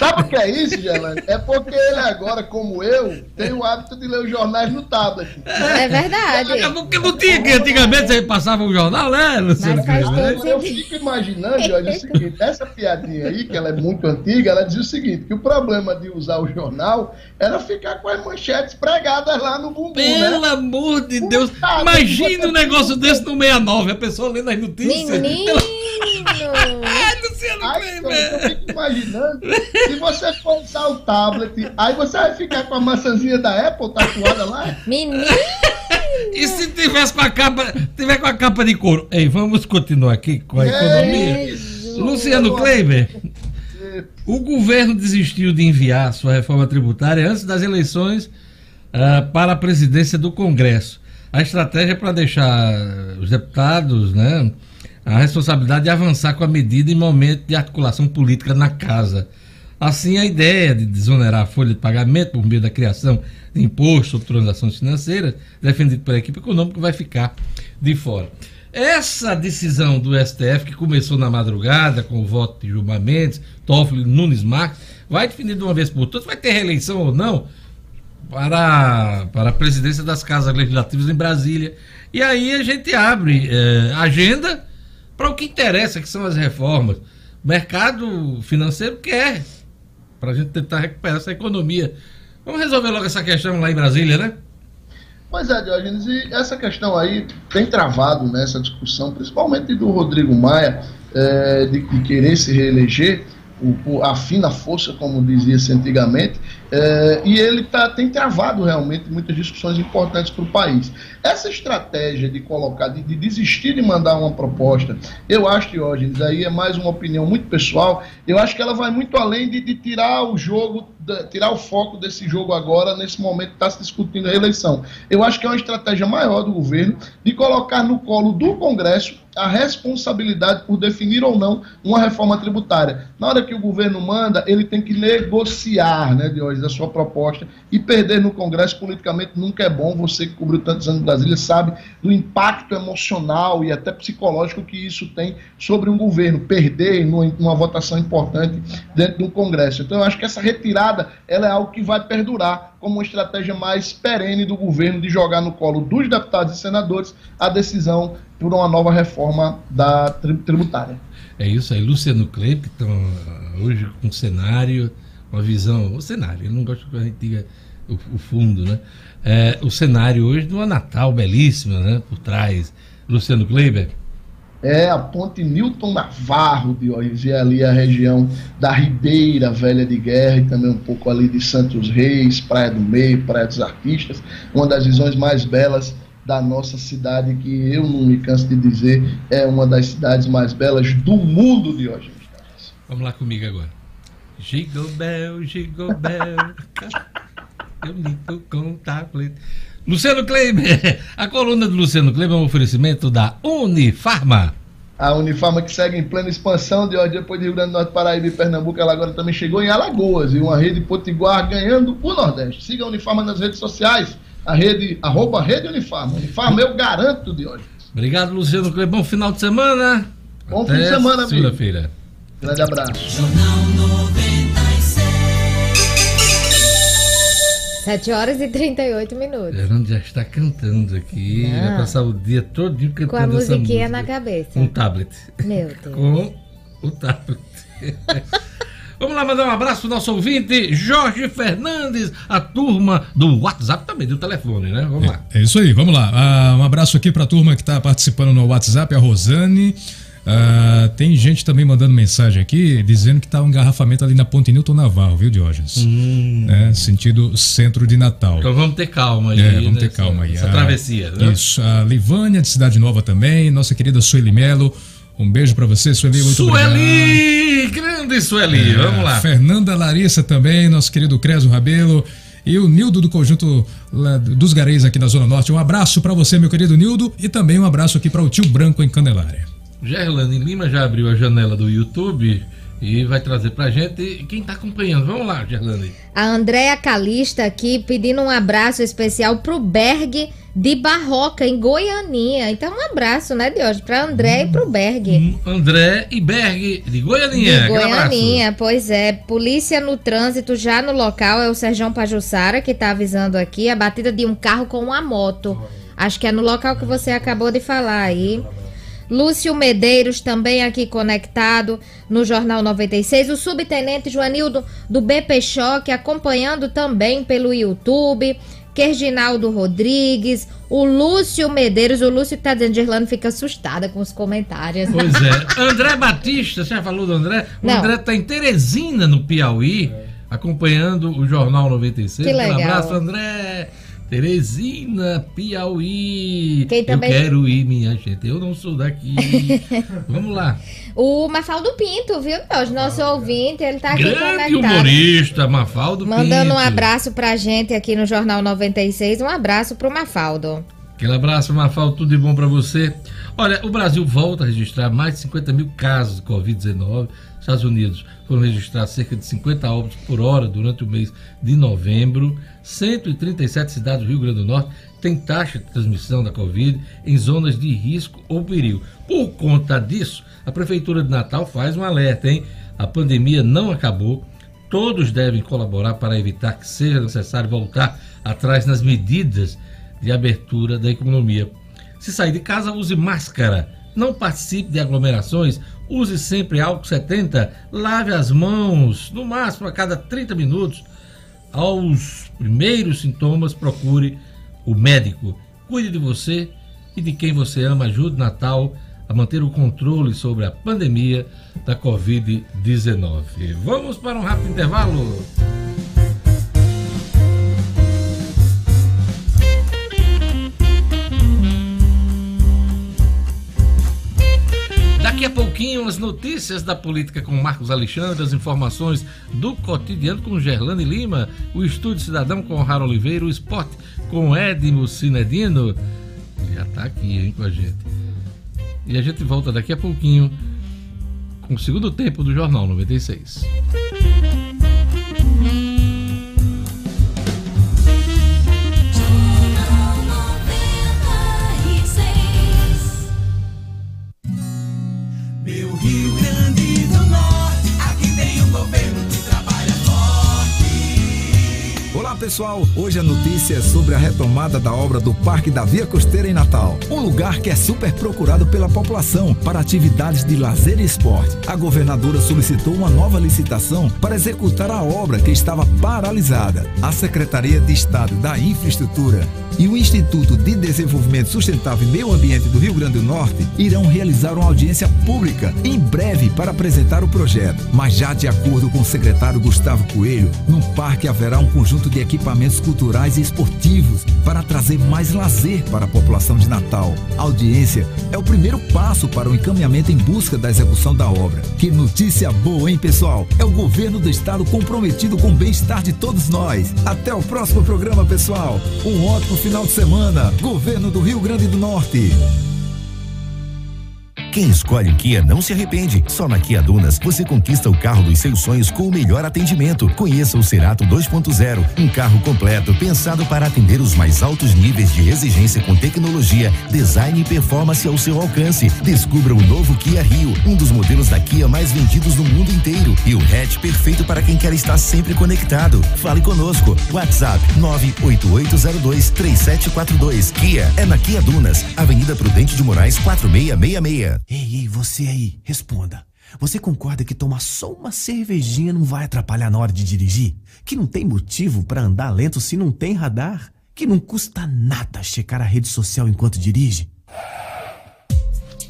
Sabe o que é isso, Gerlane? É porque ele agora, como eu, tem o hábito de ler os jornais no tablet. É verdade. Porque não tinha que antigamente você passava o jornal, né, Luciano? Mas eu fico imaginando, olha, o seguinte, essa piadinha aí, que ela é muito antiga, ela diz o seguinte, que o problema de usar o jornal era ficar com as manchetes pregadas lá no bumbum, Pelo né? amor de Deus, imagina um negócio desse no 69, a pessoa lendo as notícias. Menino! Ai, Luciano Ai, eu fico imaginando se você for usar o tablet, aí você vai ficar com a maçãzinha da Apple tatuada lá? Menino! E se tivesse com a capa, tiver com a capa de couro? Ei, vamos continuar aqui com a economia. Jesus. Luciano Kleiber, o governo desistiu de enviar sua reforma tributária antes das eleições uh, para a presidência do Congresso. A estratégia é para deixar os deputados, né, a responsabilidade de avançar com a medida em momento de articulação política na casa. Assim, a ideia de desonerar a folha de pagamento por meio da criação de imposto sobre transações financeiras, defendido pela equipe econômica, vai ficar de fora. Essa decisão do STF, que começou na madrugada com o voto de Gilmar Mendes, Toffoli, Nunes Marques, vai definir de uma vez por todas, vai ter reeleição ou não para, para a presidência das casas legislativas em Brasília. E aí a gente abre eh, agenda para o que interessa, que são as reformas. O mercado financeiro quer para a gente tentar recuperar essa economia. Vamos resolver logo essa questão lá em Brasília, né? Pois é, Diógenes, e essa questão aí tem travado nessa né, discussão, principalmente do Rodrigo Maia, é, de querer se reeleger, o, a fina força, como dizia-se antigamente, é, e ele tá, tem travado realmente muitas discussões importantes para o país. Essa estratégia de colocar, de, de, desistir de mandar uma proposta, eu acho, Diógenes, aí é mais uma opinião muito pessoal, eu acho que ela vai muito além de, de tirar o jogo, tirar o foco desse jogo agora, nesse momento que está se discutindo a eleição. Eu acho que é uma estratégia maior do governo de colocar no colo do Congresso a responsabilidade por definir ou não uma reforma tributária. Na hora que o governo manda, ele tem que negociar, né, Diógenes, a sua proposta e perder no Congresso politicamente nunca é bom. Você que cobriu tantos anos Brasília sabe do impacto emocional e até psicológico que isso tem sobre um governo, perder numa, votação importante dentro de um Congresso. Então eu acho que essa retirada ela é algo que vai perdurar como uma estratégia mais perene do governo de jogar no colo dos deputados e senadores a decisão por uma nova reforma da tributária. É isso aí, Luciano Kleber, que estão hoje com um cenário, uma visão, o cenário, eu não gosto que a gente diga o, o fundo, né? é, o cenário hoje de uma Natal belíssima, né? Por trás. Luciano Kleiber. É a Ponte Newton Navarro de hoje, é ali a região da Ribeira Velha de Guerra e também um pouco ali de Santos Reis, Praia do Meio, Praia dos Artistas, uma das visões mais belas da nossa cidade, que eu não me canso de dizer, é uma das cidades mais belas do mundo de hoje. Vamos lá comigo agora. Gigobel, Gigobel. Eu limpo com tablet. Luciano Kleber, a coluna do Luciano Kleber é um oferecimento da Unifarma. A Unifarma que segue em plena expansão de hoje depois de Rio Grande do Norte, Paraíba e Pernambuco, ela agora também chegou em Alagoas e uma rede potiguar ganhando o Nordeste. Siga a Unifarma nas redes sociais, a rede, arroba Rede Unifarma. Unifarma eu garanto de hoje. Obrigado, Luciano Kleber. Bom final de semana. Bom Até fim de semana, amigo. Segunda-feira. Grande abraço. 7 horas e 38 minutos. Fernando já está cantando aqui. Não. Vai passar o dia todo cantando Com a essa musiquinha música. na cabeça. Com o tablet. Meu Deus. Com o tablet. Vamos lá mandar um abraço pro nosso ouvinte, Jorge Fernandes, a turma do WhatsApp também, do telefone, né? Vamos lá. É isso aí, vamos lá. Ah, um abraço aqui pra turma que tá participando no WhatsApp, a Rosane. Ah, tem gente também mandando mensagem aqui dizendo que tá um engarrafamento ali na Ponte Newton Naval, viu, Diógenes? É, sentido centro de Natal. Então vamos ter calma aí. É, vamos ter nessa- calma aí. Essa Ah, travessia, né? Isso. A Livânia de Cidade Nova também, nossa querida Sueli Melo. Um beijo pra você, Sueli. Muito obrigado. Sueli! Grande Sueli! É, Vamos lá. Fernanda Larissa também, nosso querido Creso Rabelo. E o Nildo do Conjunto dos Gareis aqui da Zona Norte. Um abraço pra você, meu querido Nildo. E também um abraço aqui para o tio Branco em Candelária. Gerlane Lima já abriu a janela do YouTube e vai trazer pra gente quem tá acompanhando. Vamos lá, Gerlane. A Andréa Calista aqui pedindo um abraço especial pro Berg de Barroca, em Goianinha. Então, um abraço, né, de hoje, pra André e pro Berg. André e Berg de Goianinha. De. Goianinha, pois é. Polícia no trânsito já no local é o Serjão Pajussara que tá avisando aqui a batida de um carro com uma moto. Acho que é no local que você acabou de falar aí. Lúcio Medeiros também aqui conectado no Jornal 96. O subtenente Joanildo do BP Choque acompanhando também pelo YouTube. Kerginaldo Rodrigues, o Lúcio Medeiros, o Lúcio que tá dizendo, fica assustada com os comentários. Pois é. André Batista, você já falou do André? O Não. André tá em Teresina, no Piauí, acompanhando o Jornal 96. Que Um legal. abraço, André. Teresina, Piauí. Quem também- Eu quero ir, minha gente. Eu não sou daqui. Vamos lá. O Mafaldo Pinto, viu? Nosso ouvinte, ele tá aqui Grande conectado. humorista, Mafaldo Mandando um Pinto. abraço pra gente aqui no Jornal 96. Um abraço pro Mafaldo. Aquele abraço, Mafaldo, tudo de bom pra você. Olha, o Brasil volta a registrar mais de 50 mil casos de Covid-19. Estados Unidos foram registrados cerca de 50 óbitos por hora durante o mês de novembro. 137 cidades do Rio Grande do Norte têm taxa de transmissão da Covid em zonas de risco ou perigo. Por conta disso, a Prefeitura de Natal faz um alerta, hein? A pandemia não acabou. Todos devem colaborar para evitar que seja necessário voltar atrás nas medidas de abertura da economia. Se sair de casa, use máscara. Não participe de aglomerações. Use sempre álcool 70. Lave as mãos, no máximo a cada 30 minutos. Aos primeiros sintomas, procure o médico. Cuide de você e de quem você ama. Ajude Natal a manter o controle sobre a pandemia da Covid-19. Vamos para um rápido intervalo. Daqui a pouquinho, as notícias da política com Marcos Alexandre, as informações do cotidiano com Gerlane Lima, o Estúdio Cidadão com Raro Oliveira, o Esporte com Edmo Cinedino. Já está aqui, hein, com a gente. E a gente volta daqui a pouquinho com o segundo tempo do Jornal 96. Pessoal, hoje a notícia é sobre a retomada da obra do Parque da Via Costeira em Natal. Um lugar que é super procurado pela população para atividades de lazer e esporte. A governadora solicitou uma nova licitação para executar a obra que estava paralisada. A Secretaria de Estado da Infraestrutura e o Instituto de Desenvolvimento Sustentável e Meio Ambiente do Rio Grande do Norte irão realizar uma audiência pública em breve para apresentar o projeto. Mas já de acordo com o secretário Gustavo Coelho, no parque haverá um conjunto de equipamentos culturais e esportivos para trazer mais lazer para a população de Natal. A audiência é o primeiro passo para o encaminhamento em busca da execução da obra. Que notícia boa, hein, pessoal? É o governo do estado comprometido com o bem-estar de todos nós. Até o próximo programa, pessoal. Um ótimo final de semana. Governo do Rio Grande do Norte. Quem escolhe o Kia não se arrepende. Só na Kia Dunas você conquista o carro dos seus sonhos com o melhor atendimento. Conheça o Cerato 2.0, um carro completo pensado para atender os mais altos níveis de exigência com tecnologia, design e performance ao seu alcance. Descubra o novo Kia Rio, um dos modelos da Kia mais vendidos no mundo inteiro e o hatch perfeito para quem quer estar sempre conectado. Fale conosco. WhatsApp 988023742. Kia é na Kia Dunas, Avenida Prudente de Moraes 4666. Ei, ei, você aí, responda. Você concorda que tomar só uma cervejinha não vai atrapalhar na hora de dirigir? Que não tem motivo para andar lento se não tem radar? Que não custa nada checar a rede social enquanto dirige?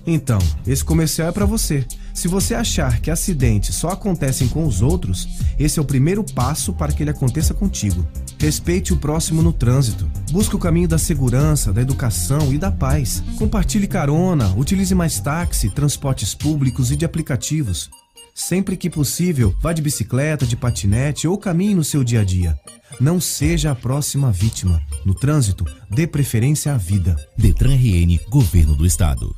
Então, esse comercial é para você. Se você achar que acidentes só acontecem com os outros, esse é o primeiro passo para que ele aconteça contigo. Respeite o próximo no trânsito. Busque o caminho da segurança, da educação e da paz. Compartilhe carona, utilize mais táxi, transportes públicos e de aplicativos. Sempre que possível, vá de bicicleta, de patinete ou caminhe no seu dia a dia. Não seja a próxima vítima. No trânsito, dê preferência à vida. Detran RN, Governo do Estado.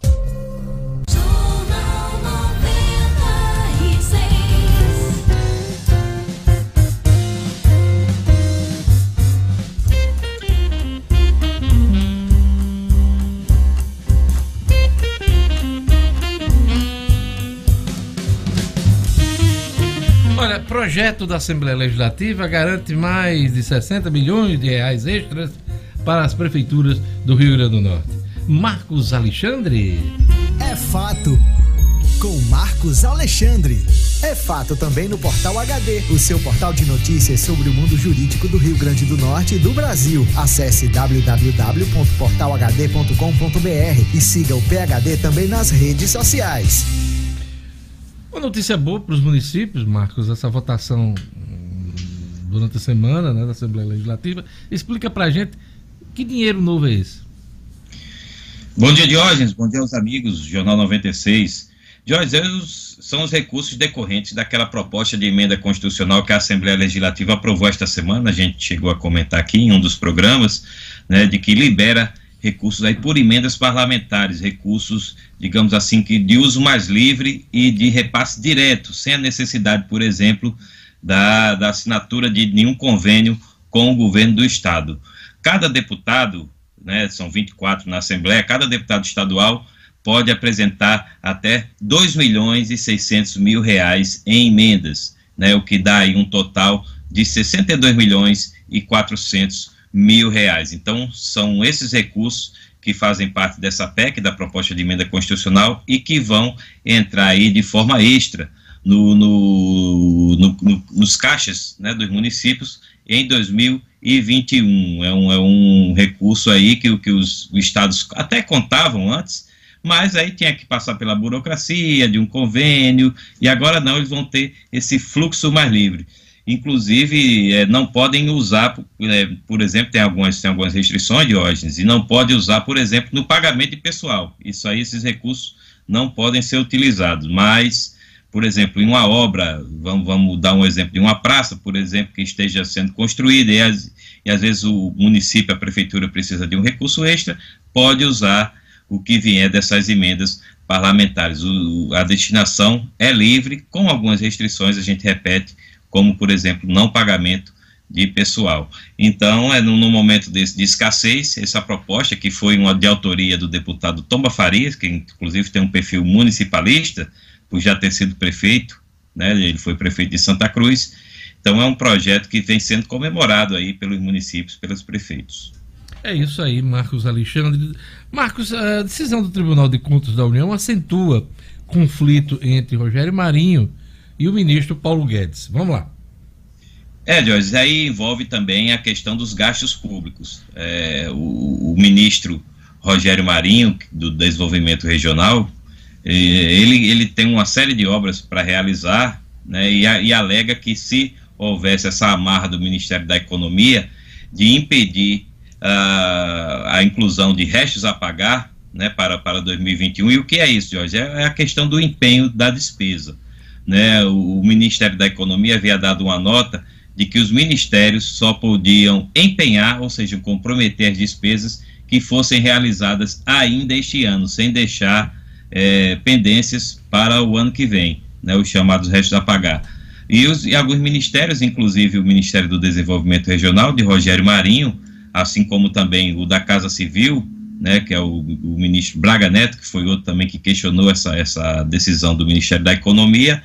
Projeto da Assembleia Legislativa garante mais de 60 milhões de reais extras para as prefeituras do Rio Grande do Norte. Marcos Alexandre. É fato. Com Marcos Alexandre. É fato também no Portal HD, o seu portal de notícias sobre o mundo jurídico do Rio Grande do Norte e do Brasil. Acesse www.portalhd.com.br e siga o PHD também nas redes sociais. Uma notícia boa para os municípios, Marcos, essa votação hum, durante a semana né, da Assembleia Legislativa. Explica para a gente que dinheiro novo é esse? Bom dia, Diógenes. Bom dia aos amigos do Jornal 96. Diógenes, são os recursos decorrentes daquela proposta de emenda constitucional que a Assembleia Legislativa aprovou esta semana. A gente chegou a comentar aqui em um dos programas, né, de que libera recursos aí por emendas parlamentares, recursos, digamos assim, que de uso mais livre e de repasse direto, sem a necessidade, por exemplo, da, da assinatura de nenhum convênio com o governo do Estado. Cada deputado, né, são 24 na Assembleia, cada deputado estadual pode apresentar até 2 milhões e 600 mil reais em emendas, né, o que dá aí um total de 62 milhões e 400 mil reais. Então, são esses recursos que fazem parte dessa PEC, da proposta de emenda constitucional, e que vão entrar aí de forma extra no, no, no, no nos caixas né, dos municípios em 2021. É um, é um recurso aí que, que os estados até contavam antes, mas aí tinha que passar pela burocracia de um convênio, e agora não, eles vão ter esse fluxo mais livre inclusive é, não podem usar, é, por exemplo, tem algumas, tem algumas restrições, Diógenes, e não pode usar, por exemplo, no pagamento de pessoal. Isso aí, esses recursos não podem ser utilizados, mas, por exemplo, em uma obra, vamos, vamos dar um exemplo de uma praça, por exemplo, que esteja sendo construída e, e às vezes o município, a prefeitura precisa de um recurso extra, pode usar o que vier dessas emendas parlamentares. O, a destinação é livre, com algumas restrições, a gente repete, como, por exemplo, não pagamento de pessoal. Então, é no, momento desse, de escassez, essa proposta, que foi uma de autoria do deputado Tomba Farias, que inclusive tem um perfil municipalista, por já ter sido prefeito, né, ele foi prefeito de Santa Cruz, então é um projeto que vem sendo comemorado aí pelos municípios, pelos prefeitos. É isso aí, Marcos Alexandre. Marcos, a decisão do Tribunal de Contas da União acentua conflito entre Rogério Marinho e o ministro Paulo Guedes. Vamos lá. É, Jorge, aí envolve também a questão dos gastos públicos. É, o, o, ministro Rogério Marinho, do Desenvolvimento Regional, ele, ele tem uma série de obras para realizar né, e, e alega que se houvesse essa amarra do Ministério da Economia de impedir uh, a inclusão de restos a pagar né, para, para 2021. E o que é isso, Jorge? É, é a questão do empenho da despesa né, o Ministério da Economia havia dado uma nota de que os ministérios só podiam empenhar, ou seja, comprometer as despesas que fossem realizadas ainda este ano, sem deixar é, pendências para o ano que vem, né, os chamados restos a pagar. E, os, e alguns ministérios, inclusive o Ministério do Desenvolvimento Regional, de Rogério Marinho, assim como também o da Casa Civil, né, que é o, o, ministro Braga Neto, que foi outro também que questionou essa, essa decisão do Ministério da Economia.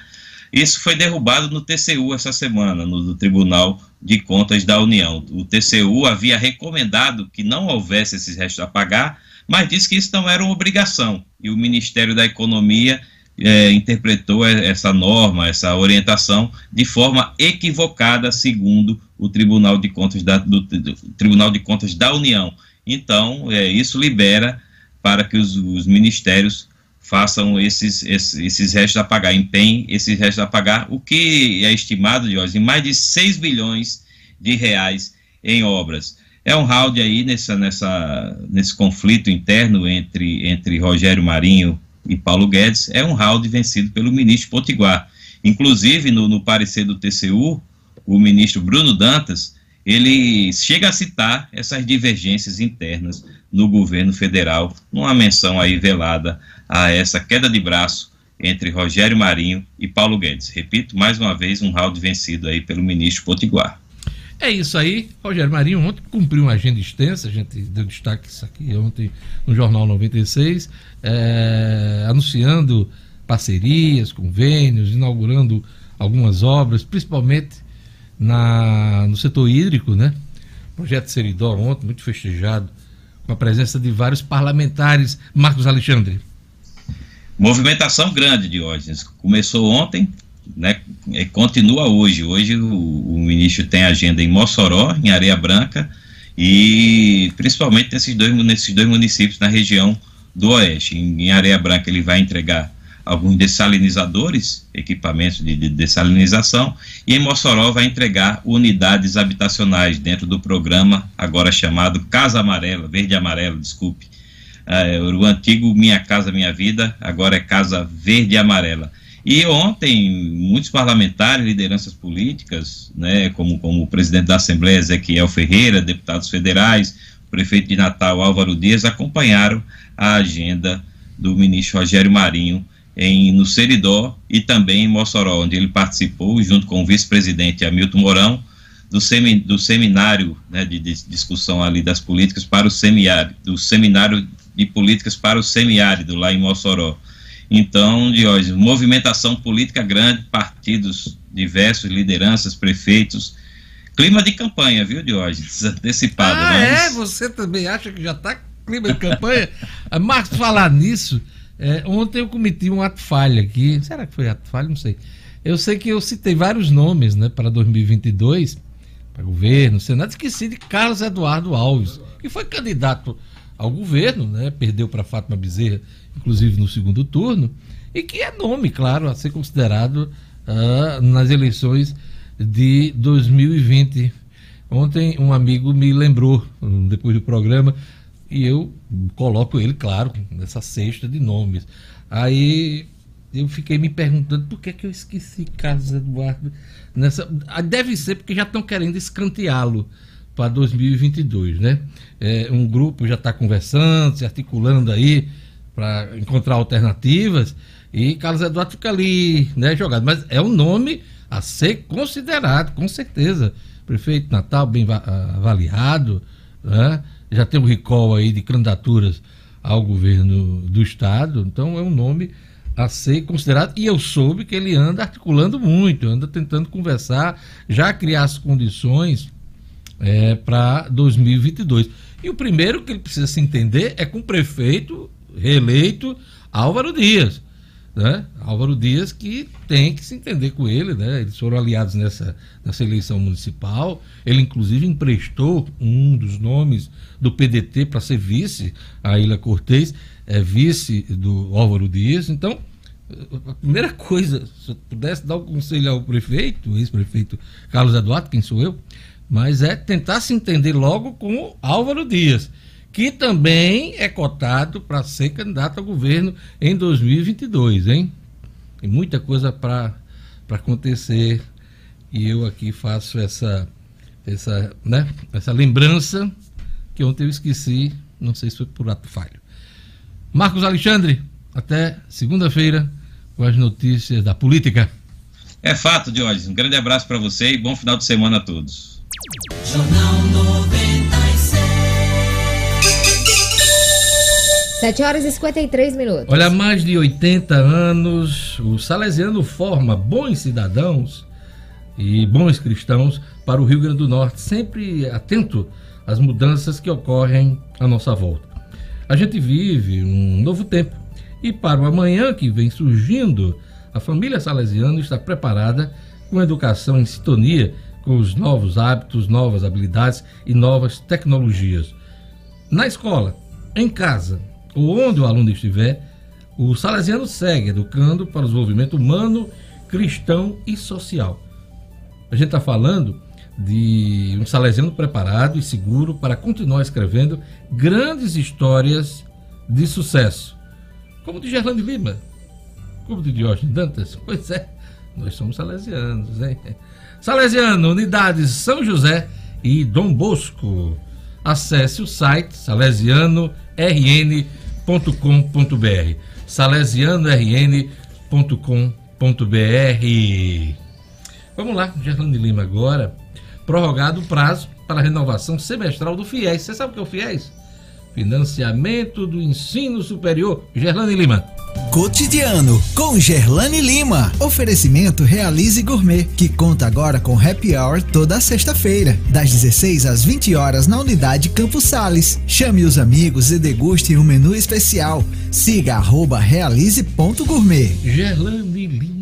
Isso foi derrubado no TCU essa semana, no, Tribunal de Contas da União. O TCU havia recomendado que não houvesse esses restos a pagar, mas disse que isso não era uma obrigação. E o Ministério da Economia é, interpretou essa norma, essa orientação, de forma equivocada, segundo o Tribunal de Contas da, do, do Tribunal de Contas da União. Então, é, isso libera para que os, os ministérios façam esses, esses, esses restos a pagar, empenhem esses restos a pagar, o que é estimado, Jorge, em mais de 6 bilhões de reais em obras. É um round aí nessa, nessa, nesse conflito interno entre, entre Rogério Marinho e Paulo Guedes, é um round vencido pelo ministro Potiguar. Inclusive, no, no parecer do TCU, o ministro Bruno Dantas, ele chega a citar essas divergências internas no governo federal, numa menção aí velada a essa queda de braço entre Rogério Marinho e Paulo Guedes. Repito, mais uma vez, um round vencido aí pelo ministro Potiguar. É isso aí. Rogério Marinho ontem cumpriu uma agenda extensa, a gente deu destaque isso aqui ontem no Jornal 96, é, anunciando parcerias, convênios, inaugurando algumas obras, principalmente na, no setor hídrico, né? Projeto Seridó ontem, muito festejado, com a presença de vários parlamentares. Marcos Alexandre. Movimentação grande, Diógenes. Começou ontem, né, continua hoje. Hoje o, o, ministro tem agenda em Mossoró, em Areia Branca, e principalmente nesses dois, nesses dois municípios na região do Oeste. Em, em Areia Branca ele vai entregar alguns dessalinizadores, equipamentos de, de dessalinização, e em Mossoró vai entregar unidades habitacionais dentro do programa, agora chamado Casa Amarela, Verde Amarelo, desculpe. Uh, o antigo Minha Casa Minha Vida, agora é Casa Verde Amarela. E ontem, muitos parlamentares, lideranças políticas, né, como, como o presidente da Assembleia, Ezequiel Ferreira, deputados federais, prefeito de Natal, Álvaro Dias, acompanharam a agenda do ministro Rogério Marinho em, no Seridó e também em Mossoró, onde ele participou, junto com o vice-presidente Hamilton Mourão, do, semi, do seminário né, de, de, discussão ali das políticas para o semiárido, do seminário de políticas para o semiárido, lá em Mossoró. Então, Diógenes, movimentação política grande, partidos diversos, lideranças, prefeitos. Clima de campanha, viu, Diógenes? Antecipado. Ah, mas... é? Você também acha que já está clima de campanha? Marcos, falar nisso, é, ontem eu cometi um ato falha aqui. Será que foi ato falha? Não sei. Eu sei que eu citei vários nomes né, para 2022, para governo, Senado. Esqueci de Carlos Eduardo Alves, que foi candidato ao governo, né, perdeu para Fátima Bezerra inclusive no segundo turno, e que é nome, claro, a ser considerado uh, nas eleições de 2020. Ontem um amigo me lembrou, depois do programa, e eu coloco ele, claro, nessa cesta de nomes. Aí eu fiquei me perguntando por que, que eu esqueci Carlos Eduardo nessa. Ah, deve ser porque já estão querendo escanteá-lo para 2022, né? É, um grupo já está conversando, se articulando aí para encontrar alternativas e Carlos Eduardo fica ali, né, jogado. Mas é um nome a ser considerado, com certeza. Prefeito Natal bem avaliado, né? Já tem um recall aí de candidaturas ao governo do estado, então é um nome a ser considerado e eu soube que ele anda articulando muito, anda tentando conversar, já criar as condições é, para 2022. E o primeiro que ele precisa se entender é com o prefeito reeleito Álvaro Dias. Né? Álvaro Dias que tem que se entender com ele, né? Eles foram aliados nessa, nessa eleição municipal. Ele, inclusive, emprestou um dos nomes do PDT para ser vice, a Ilha Cortez, é vice do Álvaro Dias. Então, a primeira coisa, se eu pudesse dar um conselho ao prefeito, ex-prefeito Carlos Eduardo, quem sou eu, mas é tentar se entender logo com o Álvaro Dias que também é cotado para ser candidato ao governo em 2022, hein? Tem muita coisa para acontecer e eu aqui faço essa, essa, né, essa lembrança que ontem eu esqueci, não sei se foi por ato falho. Marcos Alexandre, Até segunda-feira com as notícias da política. É fato, Diógenes. Um grande abraço para você e bom final de semana a todos. Jornal 96. 7 horas e 53 minutos. Olha, há mais de 80 anos, o Salesiano forma bons cidadãos e bons cristãos para o Rio Grande do Norte, sempre atento às mudanças que ocorrem à nossa volta. A gente vive um novo tempo e para o amanhã que vem surgindo, a família Salesiano está preparada com educação em sintonia com os novos hábitos, novas habilidades e novas tecnologias. Na escola, em casa ou onde o aluno estiver, o Salesiano segue educando para o desenvolvimento humano, cristão e social. A gente está falando de um Salesiano preparado e seguro para continuar escrevendo grandes histórias de sucesso, como de Gerlane Lima, como de Diógenes Dantas. Pois é, nós somos salesianos, hein? Salesiano, unidades São José e Dom Bosco. Acesse o site salesianorn.com.br salesianorn.com.br Vamos lá, Gerlane Lima agora. Prorrogado o prazo para renovação semestral do FIES. Você sabe o que é o FIES? Financiamento do Ensino Superior. Gerlane Lima. Cotidiano com Gerlane Lima. Oferecimento Realize Gourmet, que conta agora com happy hour toda sexta-feira, das 16 às 20 horas na unidade Campos Sales. Chame os amigos e deguste um menu especial. Siga arroba realize.gourmet. Gerlane Lima.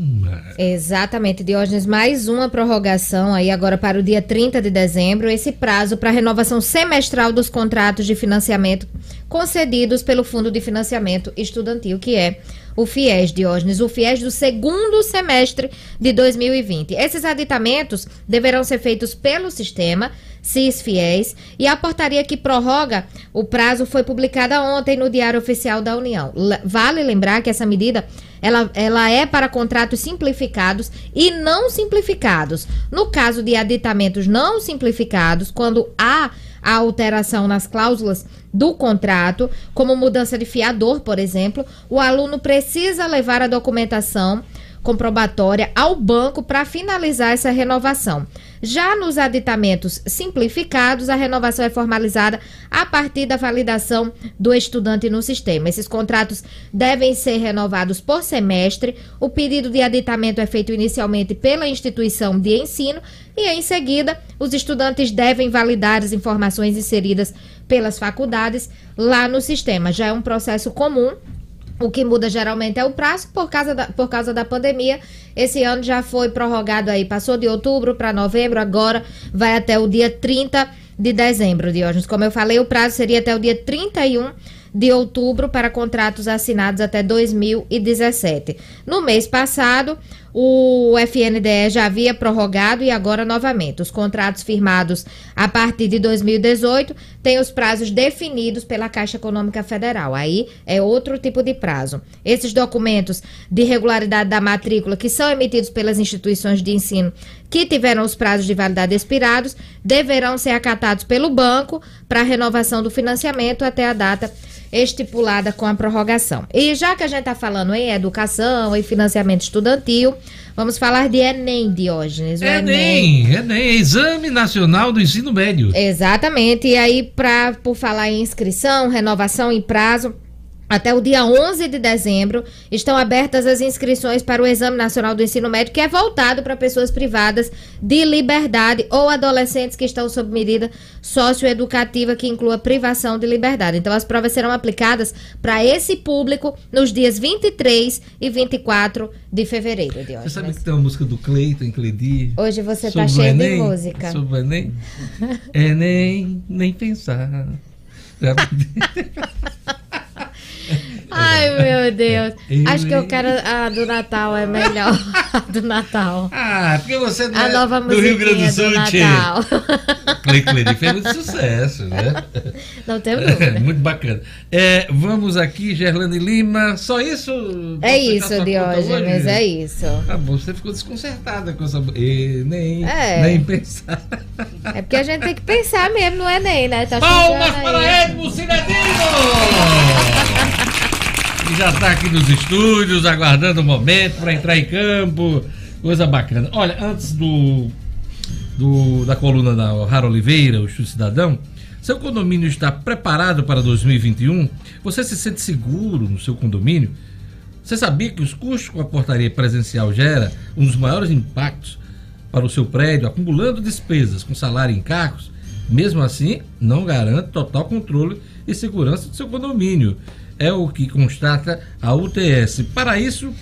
Exatamente, Diógenes, mais uma prorrogação aí agora para o dia 30 de dezembro, esse prazo para renovação semestral dos contratos de financiamento concedidos pelo Fundo de Financiamento Estudantil, que é o FIES, Diógenes, o FIES do segundo semestre de 2020. Esses aditamentos deverão ser feitos pelo sistema CIS FIES e a portaria que prorroga o prazo foi publicada ontem no Diário Oficial da União. Le- Vale lembrar que essa medida ela, ela é para contratos simplificados e não simplificados. No caso de aditamentos não simplificados, quando há a alteração nas cláusulas do contrato, como mudança de fiador, por exemplo, o aluno precisa levar a documentação comprobatória ao banco para finalizar essa renovação. Já nos aditamentos simplificados, a renovação é formalizada a partir da validação do estudante no sistema. Esses contratos devem ser renovados por semestre. O pedido de aditamento é feito inicialmente pela instituição de ensino e, em seguida, os estudantes devem validar as informações inseridas pelas faculdades lá no sistema. Já é um processo comum o que muda geralmente é o prazo por causa da, por causa da pandemia. Esse ano já foi prorrogado aí, passou de outubro para novembro, agora vai até o dia 30 de dezembro, Diógenes. Como eu falei, o prazo seria até o dia 31 de outubro para contratos assinados até 2017. No mês passado, o FNDE já havia prorrogado e agora novamente. Os contratos firmados a partir de 2018 têm os prazos definidos pela Caixa Econômica Federal. Aí é outro tipo de prazo. Esses documentos de regularidade da matrícula que são emitidos pelas instituições de ensino que tiveram os prazos de validade expirados deverão ser acatados pelo banco para renovação do financiamento até a data estipulada com a prorrogação. E já que a gente está falando em educação e financiamento estudantil, vamos falar de Enem, Diógenes. O Enem, Enem, Exame Nacional do Ensino Médio. Exatamente. E aí, pra, por falar em inscrição, renovação e prazo, até o dia 11 de dezembro estão abertas as inscrições para o Exame Nacional do Ensino Médio, que é voltado para pessoas privadas de liberdade ou adolescentes que estão sob medida socioeducativa que inclua privação de liberdade. Então, as provas serão aplicadas para esse público nos dias 23 e 24 de fevereiro. Você Diógenes. sabe que tem uma música do Cleiton, Cleidi? Hoje você tá o cheio de música. Sobre o Enem? Enem, nem pensar. Ai, meu Deus. Eu, Acho que eu quero a do Natal, é melhor. A do Natal. Ah, porque você não A é nova do Rio Grande do Sul, do. Natal. Clay Cleidi fez muito sucesso, né? Não tenho dúvida. muito bacana. É, vamos aqui, Gerlane Lima. Só isso? É isso, Diógenes, é isso. Ah, bom, você ficou desconcertada com essa. E, nem, É. nem pensar. É porque a gente tem que pensar mesmo no Enem, né? Tá Palmas para aí. Edmo Cinedino! Já está aqui nos estúdios, aguardando o momento para entrar em campo. Coisa bacana. Olha, antes do, do da coluna da Rara Oliveira, o Estúdio Cidadão, seu condomínio está preparado para 2021? Você se sente seguro no seu condomínio? Você sabia que os custos com a portaria presencial gera um dos maiores impactos para o seu prédio, acumulando despesas com salário e encargos? Mesmo assim, não garante total controle e segurança do seu condomínio. É o que constata a UTS. Para isso,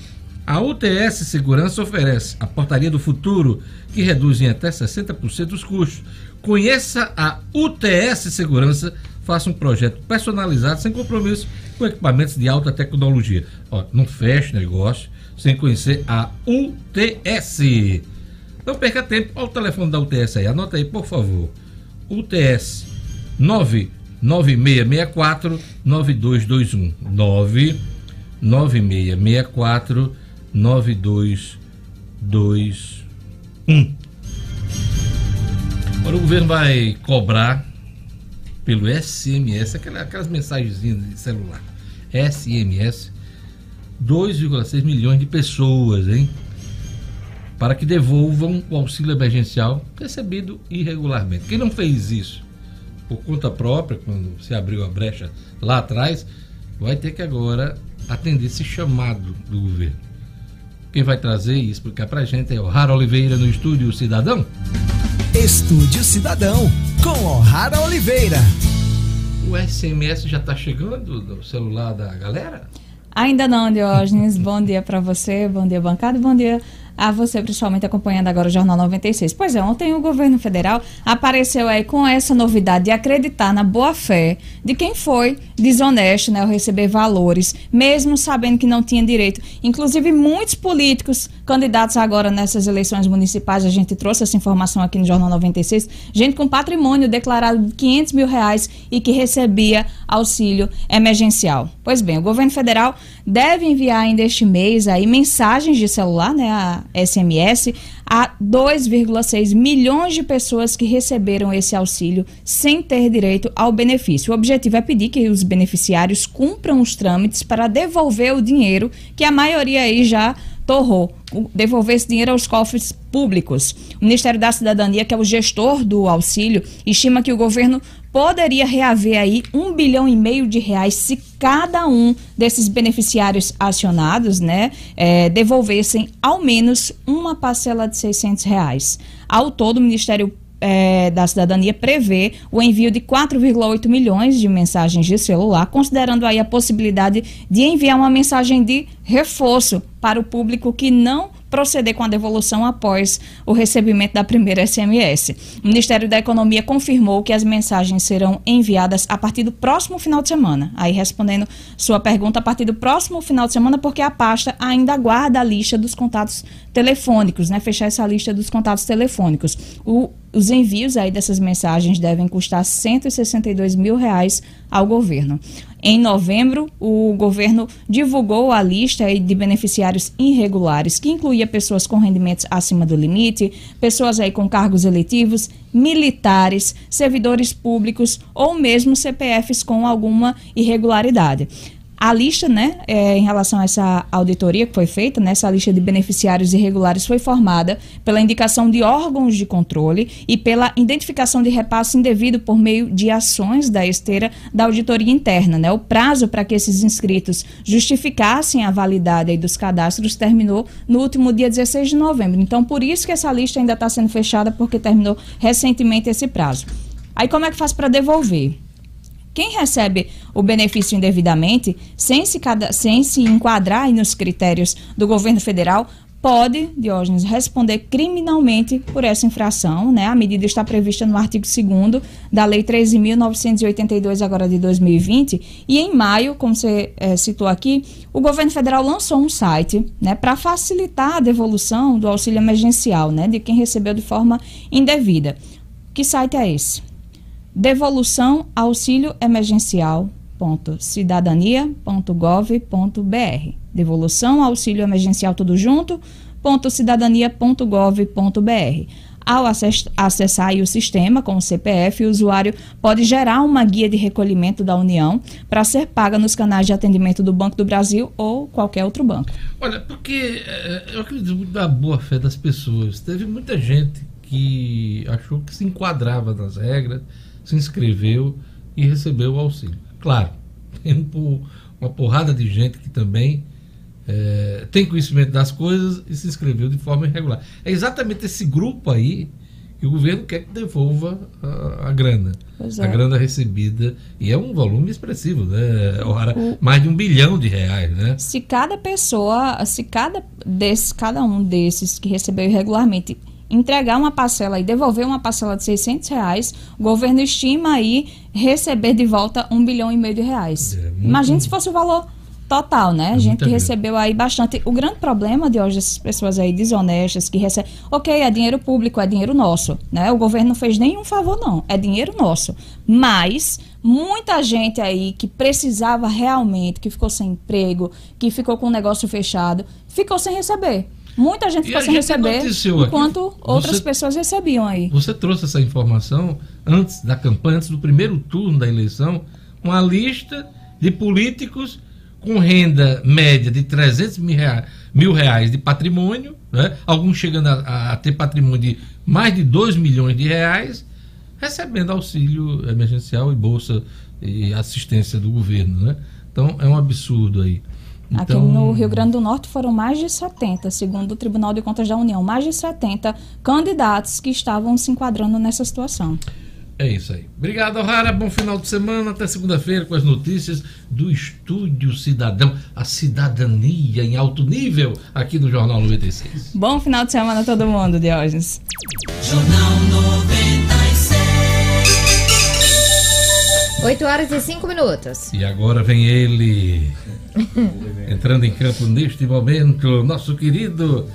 a UTS Segurança oferece a Portaria do Futuro, que reduz em até 60% os custos. Conheça a UTS Segurança, faça um projeto personalizado sem compromisso com equipamentos de alta tecnologia. Ó, não feche negócio sem conhecer a UTS. Não perca tempo, olha o telefone da UTS aí, anota aí, por favor. UTS 99664 9221 99664 9221. Agora o governo vai cobrar pelo SMS, aquelas, aquelas mensagens de celular. SMS, 2,6 milhões de pessoas, hein? Para que devolvam o auxílio emergencial recebido irregularmente. Quem não fez isso por conta própria, quando se abriu a brecha lá atrás, vai ter que agora atender esse chamado do governo. Quem vai trazer e explicar pra gente é o Rara Oliveira no Estúdio Cidadão. Estúdio Cidadão, com O'Hara Oliveira. O SMS já tá chegando no celular da galera? Ainda não, Diógenes. bom dia para você, bom dia, bancada, bom dia a você, principalmente acompanhando agora o Jornal 96. Pois é, ontem o governo federal apareceu aí com essa novidade de acreditar na boa-fé de quem foi desonesto né, ao receber valores, mesmo sabendo que não tinha direito. Inclusive, muitos políticos candidatos agora nessas eleições municipais, a gente trouxe essa informação aqui no Jornal 96, gente com patrimônio declarado de 500 mil reais e que recebia auxílio emergencial. Pois bem, o governo federal deve enviar ainda este mês aí mensagens de celular, né, a SMS, a 2,6 milhões de pessoas que receberam esse auxílio sem ter direito ao benefício. O objetivo é pedir que os beneficiários cumpram os trâmites para devolver o dinheiro que a maioria aí já torrou, devolver esse dinheiro aos cofres públicos. O Ministério da Cidadania, que é o gestor do auxílio, estima que o governo poderia reaver aí um bilhão e meio de reais se cada um desses beneficiários acionados, né, é, devolvessem ao menos uma parcela de 600 reais. Ao todo, o Ministério é, da Cidadania prevê o envio de 4,8 milhões de mensagens de celular, considerando aí a possibilidade de enviar uma mensagem de reforço para o público que não proceder com a devolução após o recebimento da primeira SMS. O Ministério da Economia confirmou que as mensagens serão enviadas a partir do próximo final de semana. Aí, respondendo sua pergunta, a partir do próximo final de semana, porque a pasta ainda guarda a lista dos contatos telefônicos, né? Fechar essa lista dos contatos telefônicos. O, os envios aí dessas mensagens devem custar 162 mil reais ao governo. Em novembro, o governo divulgou a lista de beneficiários irregulares, que incluía pessoas com rendimentos acima do limite, pessoas aí com cargos eletivos, militares, servidores públicos ou mesmo CPFs com alguma irregularidade. A lista, né, é, em relação a essa auditoria que foi feita, né, lista de beneficiários irregulares foi formada pela indicação de órgãos de controle e pela identificação de repasse indevido por meio de ações da esteira da auditoria interna. Né? O prazo para que esses inscritos justificassem a validade dos cadastros terminou no último dia 16 de novembro. Então, por isso que essa lista ainda está sendo fechada, porque terminou recentemente esse prazo. Aí, como é que faz para devolver? Quem recebe o benefício indevidamente, sem se, sem se enquadrar nos critérios do governo federal, pode, Diógenes, responder criminalmente por essa infração. Né? A medida está prevista no artigo 2 da Lei 13.982, agora de 2020. E em maio, como você é, citou aqui, o governo federal lançou um site né, para facilitar a devolução do auxílio emergencial né, de quem recebeu de forma indevida. Que site é esse? Devolução auxílio emergencial cidadania.gov.br devolução auxílio emergencial tudo junto cidadania.gov.br Ao acess- acessar o sistema com o CPF, o usuário pode gerar uma guia de recolhimento da União para ser paga nos canais de atendimento do Banco do Brasil ou qualquer outro banco. Olha, porque eh, eu acredito muito na boa fé das pessoas. Teve muita gente que achou que se enquadrava nas regras, se inscreveu e recebeu o auxílio. Claro, tem um uma porrada de gente que também eh, tem conhecimento das coisas e se inscreveu de forma irregular. É exatamente esse grupo aí que o governo quer que devolva a, a grana. Pois A é. grana recebida. E é um volume expressivo, né? Ora, mais de um bilhão de reais, né? Se cada pessoa, se cada, desse, cada um desses que recebeu irregularmente entregar uma parcela e devolver uma parcela de 600 reais, o governo estima aí receber de volta um bilhão e meio de reais. Imagine se fosse o valor total, né? A gente recebeu aí bastante. O grande problema de hoje dessas pessoas aí desonestas que recebem, ok, é dinheiro público, é dinheiro nosso, né? O governo não fez nenhum favor não, é dinheiro nosso. Mas muita gente aí que precisava realmente, que ficou sem emprego, que ficou com o negócio fechado, ficou sem receber. Muita gente E ficou a sem gente receber, noticiou aqui, enquanto outras você- pessoas recebiam aí. Você trouxe essa informação antes da campanha, antes do primeiro turno da eleição, uma lista de políticos com renda média de 300 mil reais, mil reais de patrimônio, né? alguns chegando a, a ter patrimônio de mais de 2 milhões de reais, recebendo auxílio emergencial e bolsa e assistência do governo. Né? Então é um absurdo aí. Aqui Então, no Rio Grande do Norte foram mais de 70, segundo o Tribunal de Contas da União, mais de 70 candidatos que estavam se enquadrando nessa situação. É isso aí. Obrigado, Rara. Bom final de semana. Até segunda-feira com as notícias do Estúdio Cidadão. A cidadania em alto nível aqui no Jornal 96. Bom final de semana a todo mundo, Diógenes. Jornal 96. 8 horas e 5 minutos. E agora vem ele. Entrando em campo neste momento, nosso querido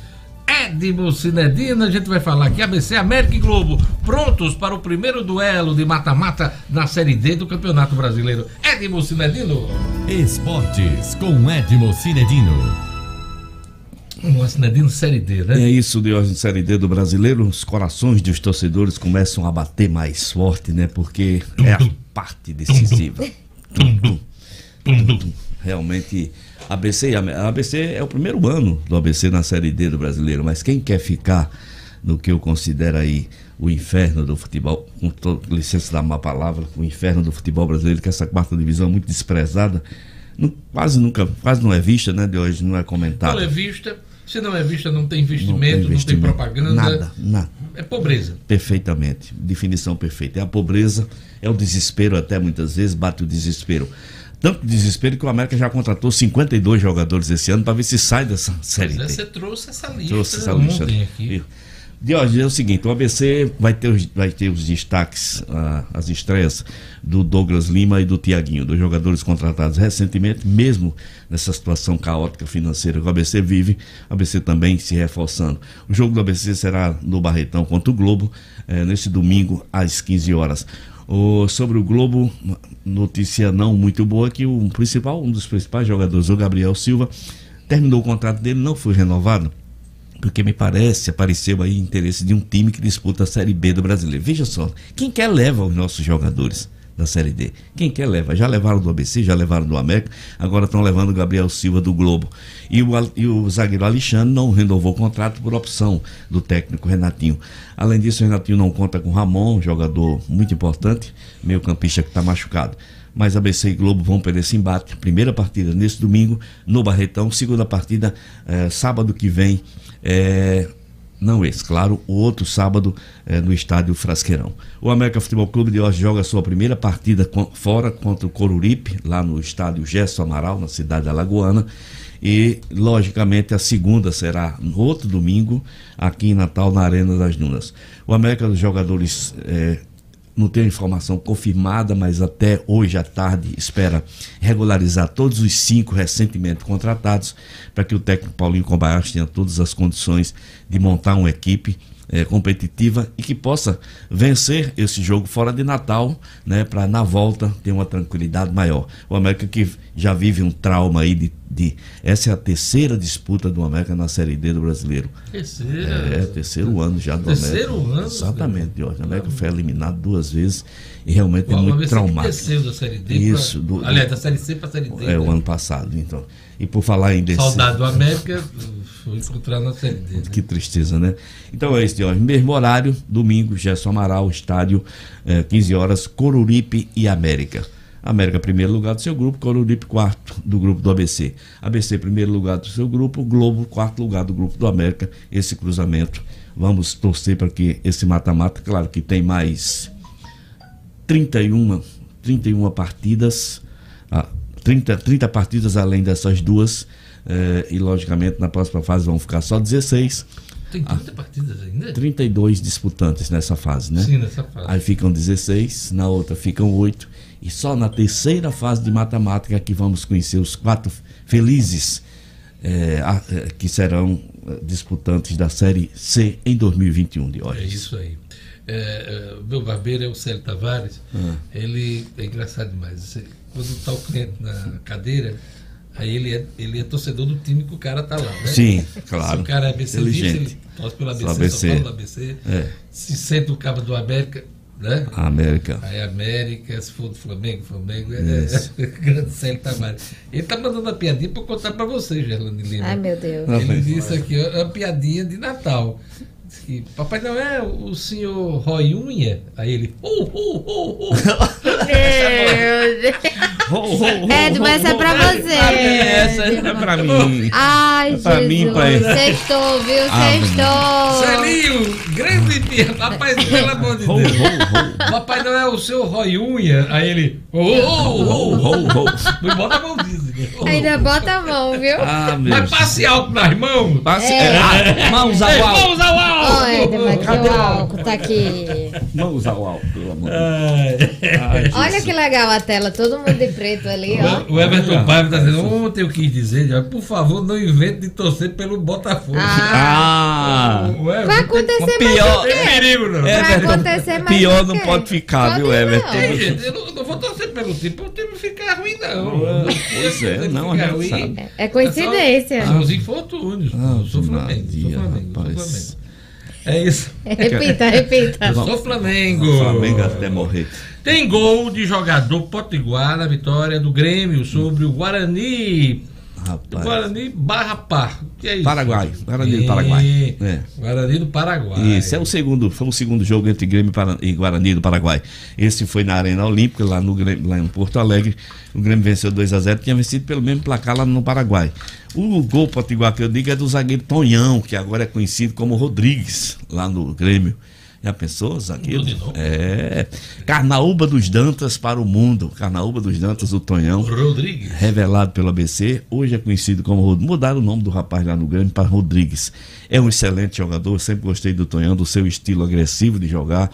Edmo Cinedina. A gente vai falar aqui ABC América e Globo prontos para o primeiro duelo de mata-mata na Série D do Campeonato Brasileiro. Edmo Cinedino. Esportes com Edmo Cinedino. Um Cinedino Série D, né? É isso, Diógenes Série D do brasileiro. Os corações dos torcedores começam a bater mais forte, né? Porque é a parte decisiva. Tum, tum. Realmente, ABC, a ABC é o primeiro ano do ABC na Série D do brasileiro, mas quem quer ficar no que eu considero aí o inferno do futebol, com to- licença da má palavra, o inferno do futebol brasileiro, que essa quarta divisão é muito desprezada, não- quase nunca, quase não é vista, né? De hoje não é comentada. Não é vista. Se não é vista, não tem investimento, não tem, investimento. propaganda. Nada, nada. É pobreza. Perfeitamente, definição perfeita. É a pobreza, é o desespero até muitas vezes, bate o desespero. Tanto desespero que o América já contratou 52 jogadores esse ano para ver se sai dessa série Pois é. Você trouxe essa lista Trouxe essa lista. ontem aqui. Diógenes, é o seguinte, o ABC vai ter os, vai ter os destaques, ah, as estreias do Douglas Lima e do Tiaguinho, dois jogadores contratados recentemente, mesmo nessa situação caótica financeira que o ABC vive, o ABC também se reforçando. O jogo do ABC será no Barretão contra o Globo, eh, nesse domingo às 15 horas. O- sobre o Globo, notícia não muito boa que o principal, um dos principais jogadores, o Gabriel Silva, terminou o contrato dele, não foi renovado porque me parece, apareceu aí interesse de um time que disputa a Série B do brasileiro. Veja só, quem quer leva os nossos jogadores da Série D. Quem quer leva. Já levaram do ABC, já levaram do América, agora estão levando o Gabriel Silva do Globo. E o, e o zagueiro Alexandre não renovou o contrato por opção do técnico Renatinho. Além disso, o Renatinho não conta com Ramon, jogador muito importante, meio campista que está machucado. Mas ABC e Globo vão perder esse embate. Primeira partida nesse domingo no Barretão, segunda partida eh, sábado que vem. Eh, não esse, claro, o outro sábado eh, no estádio Frasqueirão. O América Futebol Clube de hoje joga sua primeira partida com- fora contra o Coruripe, lá no estádio Gesso Amaral, na cidade da Lagoana. E, logicamente, a segunda será no outro domingo, aqui em Natal, na Arena das Dunas. O América dos jogadores eh, não tenho informação confirmada, mas até hoje à tarde espera regularizar todos os cinco recentemente contratados para que o técnico Paulinho Kobayashi tenha todas as condições de montar uma equipe eh, competitiva e que possa vencer esse jogo fora de Natal, né, para na volta ter uma tranquilidade maior. O América que já vive um trauma aí de D. Essa é a terceira disputa do América na Série D do brasileiro. Terceira. É, terceiro ano já do Terceiro América. ano? Exatamente, Jorge. O América foi eliminado duas vezes e realmente é muito traumático. desceu da Série D Isso, pra- do- aliás, da Série C pra Série D, É, o né? ano passado, então. E por falar em descer. Saudade do América, foi encontrar na Série né? Que tristeza, né? Então é isso, Jorge. Mesmo horário, domingo, Gerson Amaral, estádio, eh, 15 horas, Coruripe e América. América, primeiro lugar do seu grupo, Coruripe, quarto do grupo do ABC. ABC, primeiro lugar do seu grupo, Globo, quarto lugar do grupo do América. Esse cruzamento. Vamos torcer para que esse mata-mata, claro que tem mais 31, 31 partidas, ah, 30, 30 partidas além dessas duas, eh, e logicamente na próxima fase vão ficar só 16. Tem 30 partidas ainda? 32 disputantes nessa fase, né? Sim, nessa fase. Aí ficam 16, na outra ficam 8. E só na terceira fase de matemática que vamos conhecer os quatro felizes eh, a- eh, que serão disputantes da Série C em 2021 de É hoje. isso aí. É, é, o meu barbeiro é o Célio Tavares. Ah. Ele é engraçado demais. Quando está o cliente na cadeira, aí ele é, ele é torcedor do time que o cara tá lá, né? Sim, claro. Se o cara é ABC, ele torce pelo ABC, Só só, ABC. fala do ABC. É. Se sente o cabo do América, né? A América. Aí América, se for do Flamengo, Flamengo é, é grande Célio Tavares. Ele tá mandando uma piadinha para contar para você, Gerlane Lima. Ai, meu Deus. Ele disse aqui, ó, uma piadinha de Natal. Diz que, Papai não é o senhor Roy Unha? Aí ele, oh, oh, oh, oh. Meu Deus. Ed, mas essa é pra você. Essa é pra mim. Ai, É pra mim, Jesus. pai. Sextou, viu? Ah, Sextou. Celinho, grande dia, papai, pelo amor de Deus. Papai não é o seu Roy Unha? Aí ele, oh, oh, oh, oh. Me bota a mão disso. Ainda bota a mão, viu? Ah, meu Mas passe álcool nas mãos. Passe- É. Ah, mãos ao Ei, alto. Mãos ao álcool. Ó, Ed, mas que o álcool tá aqui. Mãos ao alto, pelo amor de Deus. Ai, Olha que legal a tela, todo mundo de preto ali, ó. O Everton Paiva está dizendo, ontem eu quis dizer, por favor, não invente de torcer pelo Botafogo. Ah! O Everton Vai acontecer mais pior- o Tem quê? perigo, não. Vai Everton, acontecer mais pior o não pode ficar, viu, Pode Everton? não. Ei, gente, eu não, vou torcer pelo time, o time ficar ruim, não. Pois é, não, a ficar gente ruim. sabe. É coincidência. São os infortúnios. eu sou Flamengo, sou Flamengo, sou. Flamengo. É isso. Repita, repita. Eu sou Flamengo. Flamengo até morrer. Tem gol de jogador potiguar na vitória do Grêmio sobre o Guarani. Rapaz. Guarani barra par. Que é isso? Paraguai. Guarani do É, Paraguai. É. Guarani do Paraguai. Isso, é o segundo, foi o segundo jogo entre Grêmio e Guarani do Paraguai. Esse foi na Arena Olímpica, lá, no, lá em Porto Alegre. O Grêmio venceu 2 a 0 tinha vencido pelo mesmo placar lá no Paraguai. O gol potiguar que eu digo é do zagueiro Tonhão, que agora é conhecido como Rodrigues, lá no Grêmio. Já pensou, zagueiro? É. Carnaúba dos Dantas para o mundo. Carnaúba dos Dantas, o Tonhão. Rodrigues. Revelado pelo ABC, hoje é conhecido como Rod- Mudaram o nome do rapaz lá no Grêmio para Rodrigues. É um excelente jogador, sempre gostei do Tonhão, do seu estilo agressivo de jogar.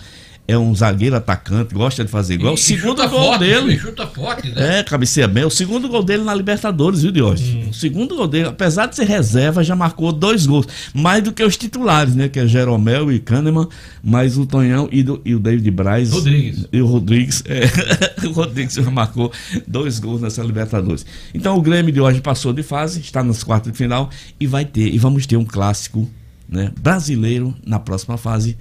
É um zagueiro atacante, gosta de fazer gol. É o E- e segundo chuta gol forte, dele. ele chuta forte, né? É, cabeceia bem. O segundo gol dele na Libertadores, viu, Diógenes? Hum. O segundo gol dele, apesar de ser reserva, já marcou dois gols. Mais do que os titulares, né? Que é Jeromel e Kahneman, mas o Tonhão e, do- e o David Braz. Rodrigues. E o Rodrigues. é, o Rodrigues já marcou dois gols nessa Libertadores. Então o Grêmio de hoje passou de fase, está nas quartas de final e vai ter, e vamos ter um clássico né, brasileiro na próxima fase.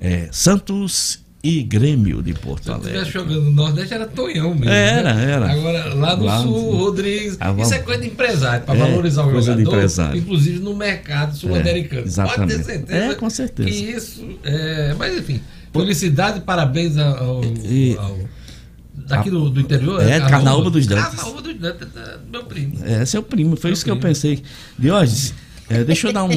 É, Santos e Grêmio de Porto Se Alegre. estivesse jogando no Nordeste, era Tonhão mesmo. Era, né? era. Agora, lá no Lá Sul. Rodrigues. Ah, vamos- Isso é coisa de empresário, para É, valorizar o coisa de jogador. empresário. Inclusive no mercado sul-americano. É, exatamente. Pode ter certeza. É, com certeza. Que isso. É, mas enfim, felicidade e parabéns ao. E- ao- daqui do, do interior. É, Carnaúba dos Dantas. Carnaúba dos Dantas, é meu primo. É, seu primo, foi Meu isso que eu primo. pensei. Diógenes, é, deixa eu dar um-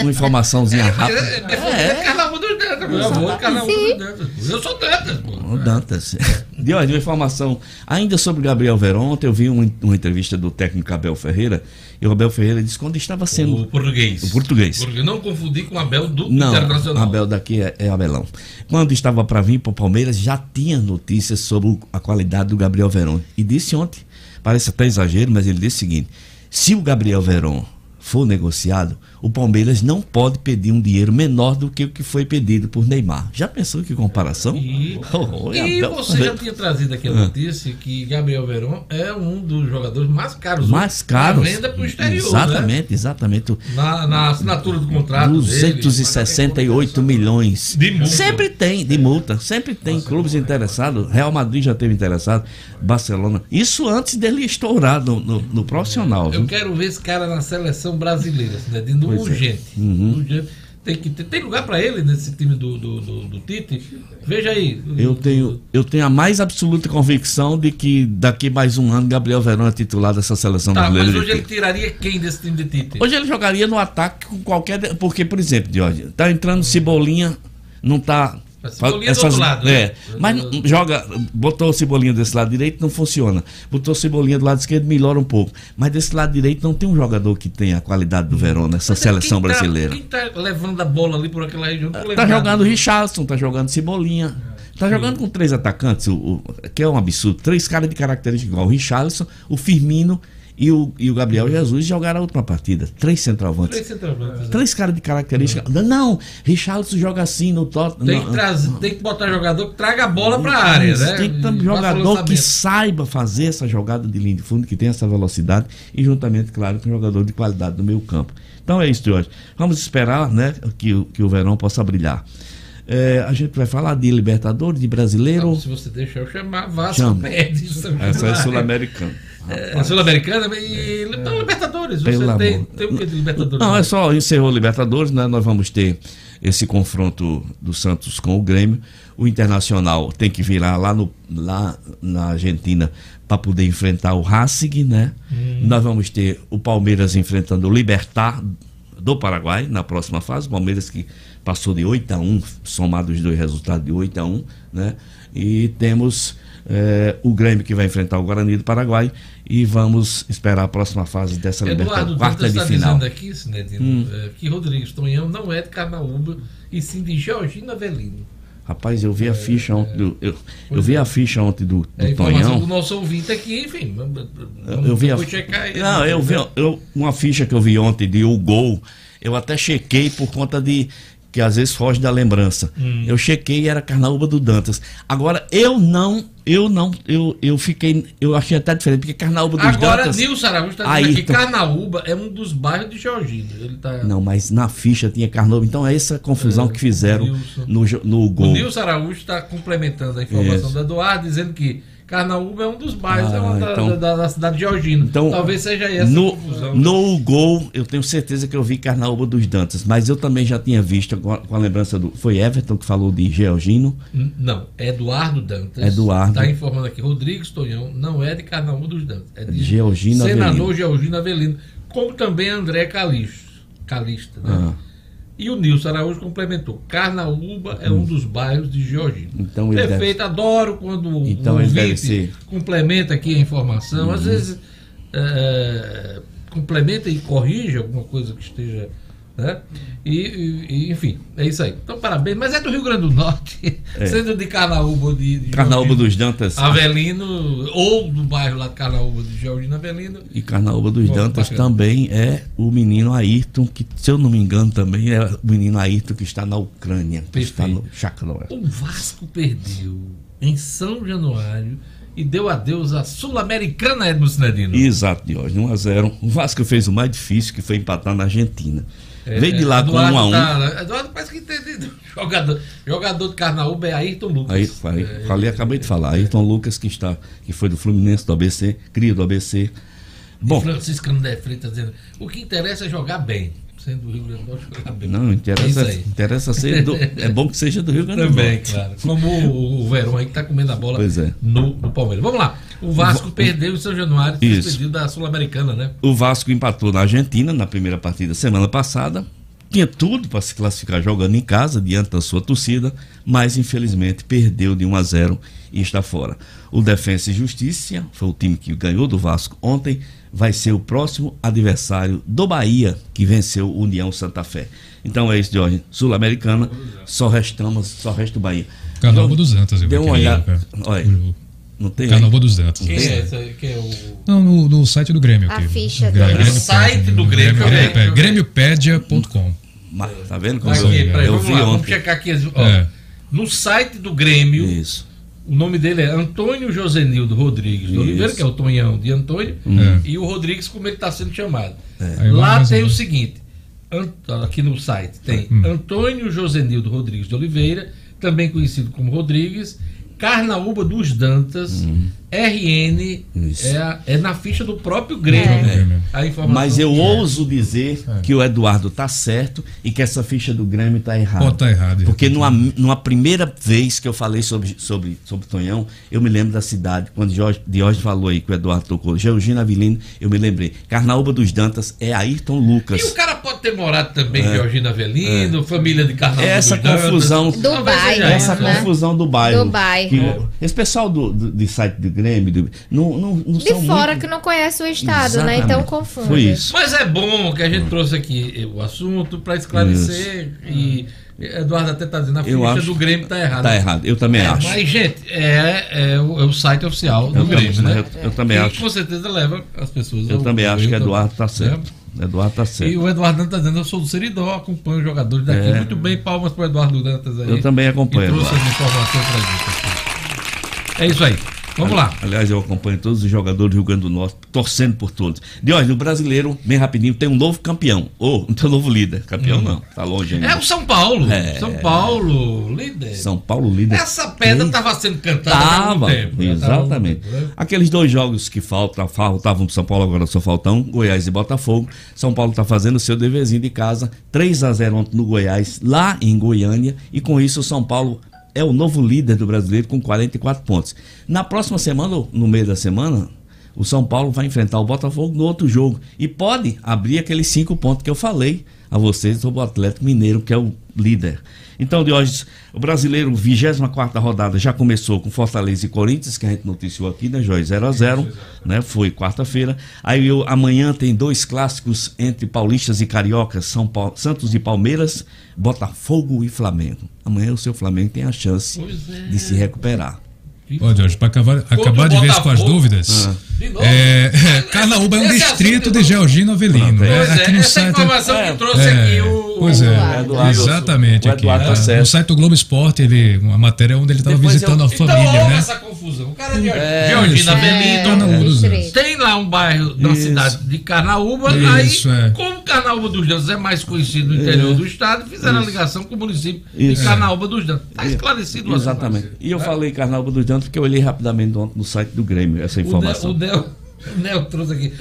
uma informaçãozinha rápida. é, é, é Carnaúba dos Dantas, meu avô, Carnaúba dos Dantas. Eu sou Dantas, pô. Ô, Dantas. Diógenes, uma informação ainda sobre Gabriel Verón. Ontem eu vi uma, uma entrevista do técnico Abel Ferreira. E o Abel Ferreira disse que quando estava sendo. O português. O português. Porque não confundir com o Abel do Não, Internacional. Abel daqui é, é Abelão. Quando estava para vir para o Palmeiras, já tinha notícias sobre o- a qualidade do Gabriel Verón. E disse ontem, parece até exagero, mas ele disse o seguinte: se o Gabriel Verón for negociado, o Palmeiras não pode pedir um dinheiro menor do que o que foi pedido por Neymar. Já pensou que comparação? E, Oh, e Abel- você já tinha trazido aqui a Ah. notícia que Gabriel Verón é um dos jogadores mais caros. mais caros. pra venda para o exterior. Exatamente, exatamente. Né? Na, na assinatura do contrato. dele. 268 milhões. De multa. Sempre tem, de multa. Sempre tem clubes interessados. Real Madrid já teve interessado. Barcelona. Isso antes dele estourar no, no, no profissional. Eu viu? quero ver esse cara na seleção brasileira, né? de Pois é. urgente. Uhum. urgente. Tem, que ter, tem lugar para ele nesse time do, do, do, do Tite? Veja aí. Eu tenho, eu tenho a mais absoluta convicção de que daqui mais um ano Gabriel Verão é titular dessa seleção Tá, brasileira. mas hoje ele tiraria quem desse time de Tite? Hoje ele jogaria no ataque com qualquer. Porque, por exemplo, Jorge, tá entrando Cebolinha, não tá. Mas Cebolinha do outro lado, é, né? mas joga, botou o Cebolinha desse lado direito, não funciona. Botou Cebolinha do lado esquerdo, melhora um pouco. Mas desse lado direito não tem um jogador que tenha a qualidade do Verón nessa Mas é seleção quem tá- brasileira. Quem tá levando a bola ali por aquela região? Tô Tá lembrado. jogando o Richardson, tá jogando Cebolinha. Tá jogando com três atacantes, o, o- que é um absurdo. Três caras de característica igual. O Richardson, o Firmino e o, e o Gabriel Jesus jogaram a última partida. Três centroavantes. Três centroavantes. Três caras de característica. Não, Richardson joga assim no Tottenham. Tem que, trazer, tem que botar jogador que traga a bola para a área, né? Tem que ter um jogador que saiba fazer essa jogada de linha de fundo, que tem essa velocidade, e juntamente, claro, com um jogador de qualidade no meio campo. Então é isso, Jorge. Vamos esperar né, que, o- que o Verão possa brilhar. É, a gente vai falar de Libertadores, de brasileiro. Se você deixar eu chamar, Vasco Chama. São Essa é Januário. sul-americana. É, Sul-Americana e não, Libertadores. Você tem, amor. tem o que de Libertadores? Não, é só encerrou Libertadores, né? Nós vamos ter esse confronto do Santos com o Grêmio. O Internacional tem que virar lá, no, lá na Argentina para poder enfrentar o Racing, né? Hum. Nós vamos ter o Palmeiras enfrentando o Libertar do Paraguai na próxima fase. O Palmeiras que passou de 8 a 1, somado os dois resultados de 8 a 1, né? E temos eh, o Grêmio que vai enfrentar o Guarani do Paraguai e vamos esperar a próxima fase dessa Eduardo Libertadores, quarta Dantas de final. aqui, Sinedino, Hum. é, que Rodrigues Tonhão não é de Carnaúba e sim de Georgina Avelino. Rapaz, eu vi a ficha ontem do, eu, eu vi é. a ficha ontem do, do É Tonhão. do nosso ouvinte aqui, enfim. Eu, eu vi a, checar aí, não, né? eu vi eu, uma ficha que eu vi ontem de o gol. Eu até chequei por conta de que às vezes foge da lembrança. Hum. Eu chequei e era Carnaúba do Dantas. Agora eu não, eu não, eu, eu fiquei, eu achei até diferente porque Carnaúba dos Agora, Dantas. Nilson Araújo está dizendo aqui Ayrton. Carnaúba é um dos bairros de Georgina. Ele tá... Não, mas na ficha tinha Carnaúba. Então é essa confusão É, que fizeram no, no O gol. Nilson Araújo está complementando a informação Isso. do Eduardo, dizendo que Carnaúba é um dos bairros Ah, é uma da, então- da- da cidade de Georgina. Então, Talvez seja essa no, a confusão. no gol, eu tenho certeza que eu vi Carnaúba dos Dantas, mas eu também já tinha visto com a, com a lembrança do. Foi Everton que falou de Georgino. Não, Eduardo Dantas. Eduardo. Está informando aqui. Rodrigues Tonhão não é de Carnaúba dos Dantas. É de Georgina Senador Avelino. Georgino Avelino. Como também André Calixto, Calista. Né? Ah. E o Nilson Araújo complementou. Carnaúba é um dos bairros de Georgina. Então ele Perfeito, adoro quando o Então deve ouvinte complementa aqui a informação. Às Uhum. vezes é, complementa e corrige alguma coisa que esteja. Né? E, e- enfim, é isso aí. Então, parabéns. Mas é do Rio Grande do Norte, É. sendo de Carnaúba de, de Carnaúba dos Dantas. Avelino, ou do bairro lá de Carnaúba de Georgina Avelino. E Carnaúba dos Dantas bacana. também é o menino Ayrton, que, se eu não me engano, também é o menino Ayrton que está na Ucrânia, que está no Shakhtar. O Vasco perdeu em São Januário e deu adeus à Sul-Americana, Edmo Sinedino. Exato, Diógenes, 1x0. O Vasco fez o mais difícil, que foi empatar na Argentina. É, Veio de lá com Eduardo 1x1. tá- Eduardo parece que tem tem- jogador, jogador de Carnaúba é Ayrton Lucas. Aí, falei, É, falei, acabei de falar. Ayrton Lucas, que está, que foi do Fluminense, do ABC, cria do ABC. Bom, E Francisco André Freitas dizendo: o que interessa é jogar bem. Sendo do Rio Grande do Norte, não, É interessa, aí. interessa ser do, é bom que seja do Rio Grande do Também, Norte. claro. Como o, o Verão aí que tá comendo a bola Pois é. no, no Palmeiras. Vamos lá. O Vasco perdeu em São Januário, despedido da Sul-Americana, né? O Vasco empatou na Argentina na primeira partida semana passada. Tinha tudo para se classificar jogando em casa, diante da sua torcida, mas infelizmente perdeu de 1 a 0 e está fora. O Defensa e Justiça, foi o time que ganhou do Vasco ontem, vai ser o próximo adversário do Bahia, que venceu o União Santa Fé. Então é isso, Jorge. Sul-Americana, só restamos, só resta o Bahia. Carnaúba dos Antas, eu Deu uma olhada. cara. Olha. Não tem Carnaval dos Dantas. Quem é? Quem é o. Não, no, no site do Grêmio. A aqui. ficha Grêmio- do- Grêmio No site do Grêmio, Grêmio, eu Grêmio, eu ver. Grêmiopédia.com. Ma- Tá vendo como Aqui, eu, eu vamos vi lá, vamos ontem? checar aqui. ó. É. No site do Grêmio, Isso. O nome dele é Antônio Josenildo Rodrigues de Isso. Oliveira, que é o Tonhão de Antônio, Hum. e o Rodrigues, como ele está sendo chamado. Aí Lá tem o seguinte: aqui no site tem Hum. Antônio Josenildo Rodrigues de Oliveira, também conhecido como Rodrigues, Carnaúba dos Dantas, Hum. Isso. é, é na ficha do próprio Grêmio. É. né? A informação Mas eu é. ouso dizer É. que o Eduardo tá certo e que essa ficha do Grêmio tá errada. Pode tá errado. Porque numa, numa primeira vez que eu falei sobre, sobre, sobre Tonhão, eu me lembro da cidade, quando Jorge, Diógenes falou aí que o Eduardo tocou, Georgina Avilino, eu me lembrei. Carnaúba dos Dantas é Ayrton Lucas. E o cara pode ter morado também, É. Georgina Avelino, família de Carnaval. Essa dos Dantas. confusão. Do Talvez bairro, Essa né? confusão do bairro. Do bairro. Que- esse pessoal do, do, de site do Grêmio do- não, não, não De são fora muito- que não conhece o estado, né? Exatamente. Então confunde. Foi isso. Mas é bom que a gente trouxe aqui o assunto para esclarecer e Eduardo até está dizendo a Eu ficha acho- do Grêmio está errada. Tá errado, eu também É, acho. Mas, gente, é, é o, é o site oficial do Eu Grêmio, também- né? eu- eu também E acho. com certeza leva as pessoas. Eu ao também acho que Eduardo tá né? certo. Eduardo tá E certo. o Eduardo Dantas está dizendo, eu sou do Seridó, acompanho os jogadores daqui. É. Muito bem, palmas para o Eduardo Dantas aí. Eu também acompanho, E trouxe Eduardo. as informações para gente aqui. É isso aí. Vamos lá. Aliás, eu acompanho todos os jogadores do Rio Grande do Norte, torcendo por todos. De hoje, o brasileiro, bem rapidinho, tem um novo campeão. Ou não tem um novo líder. Campeão não, tá longe ainda. É o São Paulo. É. São Paulo, líder. São Paulo líder. Essa pedra estava sendo cantada há Tava, tempo. tava há algum exatamente. né? Aqueles dois jogos que falta, faltavam pro São Paulo, agora só faltam Goiás e Botafogo. São Paulo tá fazendo o seu deverzinho de casa, 3 a 0 ontem no Goiás, lá em Goiânia, e com isso o São Paulo é o novo líder do brasileiro com 44 pontos. Na próxima semana, no meio da semana, o São Paulo vai enfrentar o Botafogo no outro jogo e pode abrir aqueles cinco pontos que eu falei a vocês sobre o Atlético Mineiro, que é o líder. Então, de hoje, o brasileiro, 24 rodada, já começou com Fortaleza e Corinthians, que a gente noticiou aqui, né, Joy? 0 a 0 né? Foi quarta-feira. Aí eu, amanhã tem dois clássicos entre paulistas e cariocas, São Paulo, Santos e Palmeiras, Botafogo e Flamengo. Amanhã o seu Flamengo tem a chance é. de se recuperar. Ó, Jorge, para acabar, acabar de vez com as dúvidas, Ah. De novo. é, é, Carnaúba é um distrito de Georgino Avelino. Pois né? Pois Aqui é, no essa site. informação É, que trouxe É, aqui o. pois é, Eduardo. exatamente. O Aqui, tá certo. no site do Globo Esporte, ele, uma matéria onde ele estava visitando eu- a Então família, houve né? essa confusão. O cara é de É, Georgina. Avelino. Tem lá um bairro da cidade de Carnaúba, Isso, aí, é. como Carnaúba dos Dantas é mais conhecido no interior do estado, fizeram a ligação com o município de Carnaúba dos Dantas. Está esclarecido. Exatamente. E eu falei Carnaúba dos Dantas porque eu olhei rapidamente no site do Grêmio essa informação. O, Nel, Nel trouxe aqui.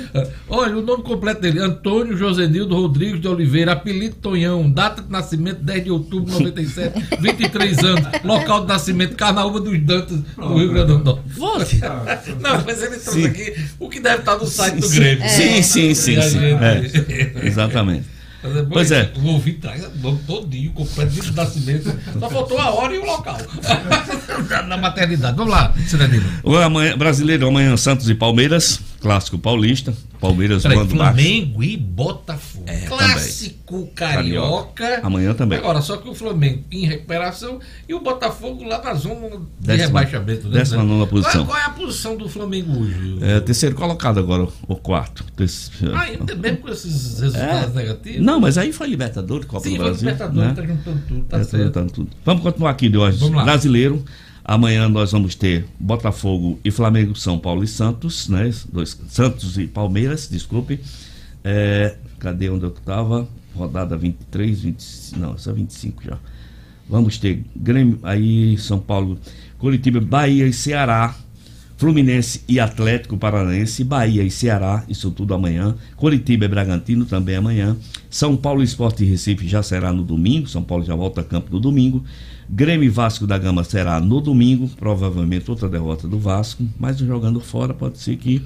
Olha, o nome completo dele: Antônio Josenildo Rodrigues de Oliveira, apelido Tonhão, data de nascimento 10 de outubro de 97, 23 anos, local de nascimento Carnaúba dos Dantas, no Rio Grande do Norte. Volte. Não, mas ele trouxe Sim. aqui o que deve estar no site do Sim, Grêmio. Sim, sim, sim, sim. gente- É, exatamente. É Pois é. O ouvinte traz o nome todinho, completo dia de nascimento. Só faltou a hora e o local. Na maternidade. Vamos lá, Cidadino. O amanhã, brasileiro, amanhã Santos e Palmeiras, clássico paulista. Palmeiras Peraí, baixo. Flamengo e Botafogo. É, Clássico carioca. Amanhã também. Agora, só que o Flamengo em recuperação e o Botafogo lá na zona de Décima- rebaixamento. né? décima nona posição. Qual, qual é a posição do Flamengo hoje? É, terceiro colocado agora, o quarto. Terceiro. Ah, ainda mesmo com esses resultados negativos? É. Não, mas aí foi Libertadores, Copa Sim, do foi Brasil. Libertadores, né? tá juntando tudo, tá É, certo. juntando tudo. Vamos continuar aqui de hoje. Vamos lá. Amanhã nós vamos ter Botafogo e Flamengo, São Paulo e Santos, né? Dois, Santos e Palmeiras, desculpe. É, cadê onde eu estava? Rodada 23, 25, não, é 25 já. Vamos ter Grêmio, aí São Paulo, Curitiba, Bahia e Ceará, Fluminense e Atlético Paranaense, Bahia e Ceará, isso tudo amanhã. Curitiba e Bragantino também amanhã. São Paulo Esporte e Recife já será no domingo. São Paulo já volta a campo no domingo. Grêmio Vasco da Gama será no domingo, provavelmente outra derrota do Vasco, mas jogando fora pode ser que.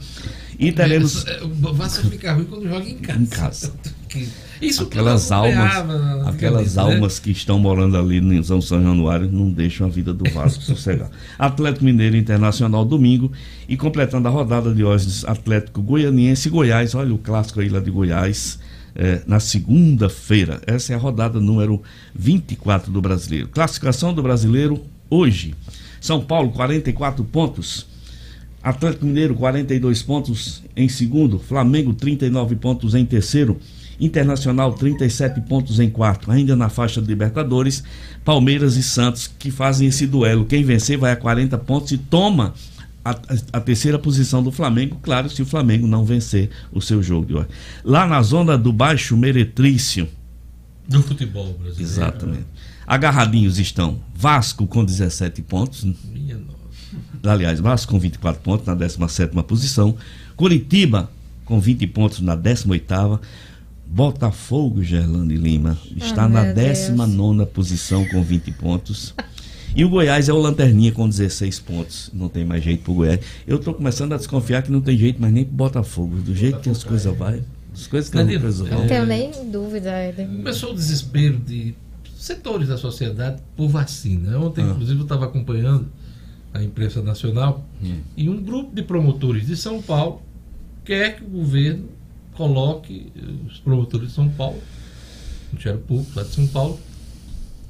E teremos. É, O Vasco fica ruim quando joga em casa. Em casa. Isso Aquelas almas, acompanhava aquelas né? almas que estão morando ali em São São Januário não deixam a vida do Vasco sossegar. Atlético Mineiro Internacional domingo e completando a rodada de hoje, Atlético Goianiense e Goiás. Olha o clássico aí lá de Goiás. É, na segunda-feira. Essa é a rodada número 24 do brasileiro. Classificação do brasileiro hoje. São Paulo, 44 pontos. Atlético Mineiro 42 pontos em segundo, Flamengo 39 pontos em terceiro, Internacional 37 pontos em quarto, ainda na faixa de Libertadores, Palmeiras e Santos que fazem esse duelo. Quem vencer vai a 40 pontos e toma a, a, terceira posição do Flamengo, claro, se o Flamengo não vencer o seu jogo de hoje. Lá na zona do Baixo Meretrício. Do futebol brasileiro. Exatamente. Agarradinhos estão Vasco com 17 pontos. Minha nossa. Aliás, Vasco com 24 pontos na 17 posição. Curitiba com 20 pontos na 18. Botafogo, Gerlane Lima, está Oh, na meu Deus. 19 posição com 20 pontos. E o Goiás é o Lanterninha com 16 pontos. Não tem mais jeito pro Goiás. Eu tô começando a desconfiar que não tem jeito mais nem pro Botafogo. Do jeito que as coisas vai, as coisas que não resolver. Não tenho nem dúvida. Eden. Começou o desespero de setores da sociedade por vacina. Ontem, Ah. inclusive, eu estava acompanhando a imprensa nacional Hum. e um grupo de promotores de São Paulo quer que o governo coloque eh, os promotores de São Paulo, o Ministério Público lá de São Paulo,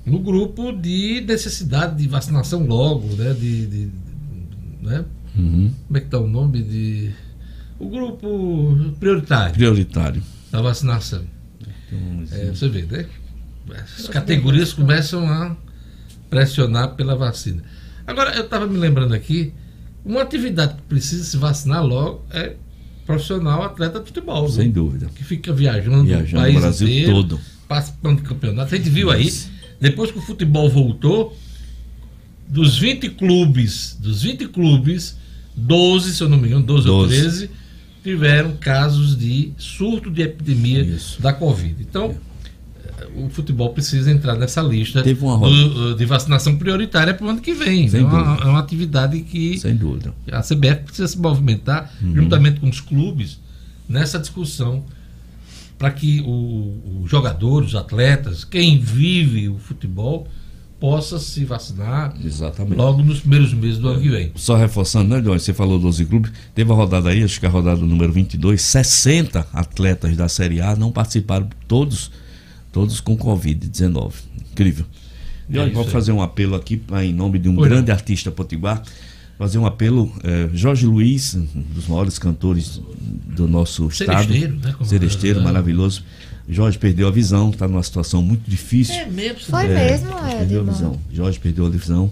no grupo de necessidade de vacinação logo, né? De, de- de- né? Uhum. Como é que está o nome de o grupo prioritário Prioritário. da vacinação. É, você vê, né? As categorias começam a pressionar pela vacina. Agora, eu estava me lembrando aqui, uma atividade que precisa se vacinar logo é profissional atleta de futebol. Sem né? dúvida. Que fica viajando, Viajando o país o Brasil inteiro, todo. participando de campeonato. A gente viu aí, depois que o futebol voltou, dos 20 clubes, dos 20 clubes, 12, se eu não me engano, 12, ou 12. 13, tiveram casos de surto de epidemia da Covid. Então, o futebol precisa entrar nessa lista do- de vacinação prioritária para o ano que vem. Sem é, uma, dúvida. é uma atividade que Sem dúvida. a CBF precisa se movimentar Uhum. juntamente com os clubes nessa discussão para que o- os jogadores, os atletas, quem vive o futebol possa se vacinar Exatamente. logo nos primeiros meses do ano que vem. Só reforçando, né, João? Você falou 12 clubes. Teve a rodada aí, acho que a rodada número 22. 60 atletas da Série A não participaram, todos, todos com Covid-19. Incrível. E É vou fazer um apelo aqui em nome de um não. grande artista potiguar. Fazer um apelo, eh, Jorge Luiz, um dos maiores cantores do nosso estado. Seresteiro, né, como- Seresteiro, é. maravilhoso. Jorge perdeu a visão, está numa situação muito difícil. É mesmo, Foi É, mesmo, Jorge perdeu a visão. Jorge perdeu a visão.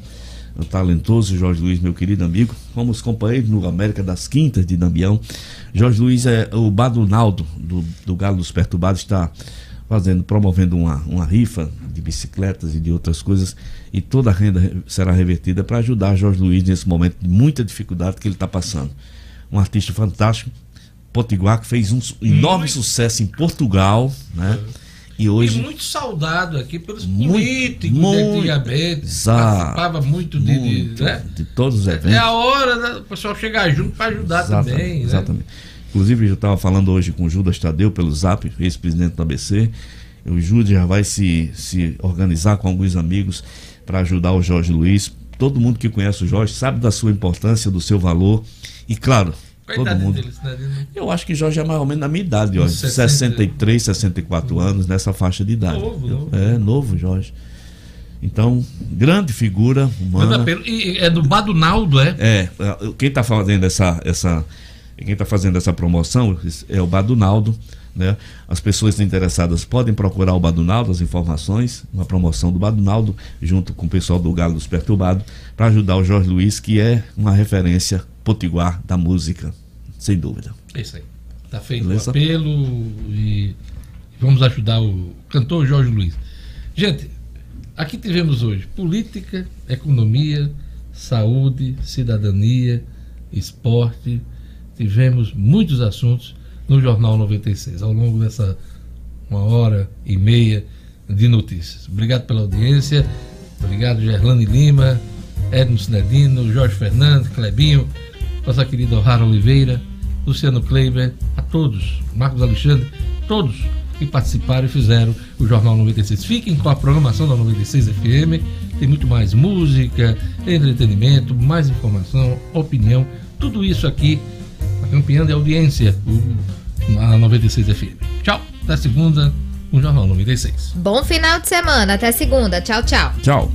O talentoso Jorge Luiz, meu querido amigo. Fomos companheiros no América das Quintas de Damião. Jorge Luiz é o Badunaldo do, do Galo dos Perturbados, está fazendo, promovendo uma, uma rifa de bicicletas e de outras coisas. E toda a renda re- será revertida para ajudar Jorge Luiz nesse momento de muita dificuldade que ele está passando. Um artista fantástico, potiguar, que fez um enorme sucesso em Portugal, né? E hoje. E muito saudado aqui pelos Muito, políticos muito. de antigamente. Exato. Participava muito de. de- Muito, né? de todos os eventos. É a hora do pessoal chegar junto para ajudar Exatamente, também. né? Inclusive, eu estava falando hoje com o Judas Tadeu pelo Zap, ex-presidente do ABC. O Judas já vai se, se organizar com alguns amigos para ajudar o Jorge Luiz. Todo mundo que conhece o Jorge sabe da sua importância, do seu valor. E claro, todo mundo. deles, né? Eu acho que Jorge é mais ou menos na minha idade, 60. 63, 64 anos, nessa faixa de idade. Novo, novo. É, novo, Jorge. Então, grande figura humana. e- e é do Badunaldo, é? É, é, quem está fazendo essa, essa, quem tá fazendo essa promoção é o Badunaldo, né? As pessoas interessadas podem procurar o Badunaldo, as informações, uma promoção do Badunaldo, junto com o pessoal do Galo dos Perturbados, para ajudar o Jorge Luiz, que é uma referência potiguar da música, sem dúvida. É isso aí. Tá feito Beleza? o apelo e vamos ajudar o cantor Jorge Luiz. Gente, aqui tivemos hoje política, economia, saúde, cidadania, esporte. Tivemos muitos assuntos no Jornal 96 ao longo dessa uma hora e meia de notícias. Obrigado pela audiência. Obrigado, Gerlane Lima, Edmo Sinedino, Jorge Fernandes, Clebinho, nossa querida O'Hara Oliveira, Luciano Kleiber, a todos, Marcos Alexandre, todos que participaram e fizeram o Jornal 96. Fiquem com a programação da 96 FM. Tem muito mais música, entretenimento, mais informação, opinião, tudo isso aqui, campeã de audiência, na 96 FM. Tchau, até segunda, o Jornal 96. Bom final de semana. Até segunda. Tchau, tchau. Tchau.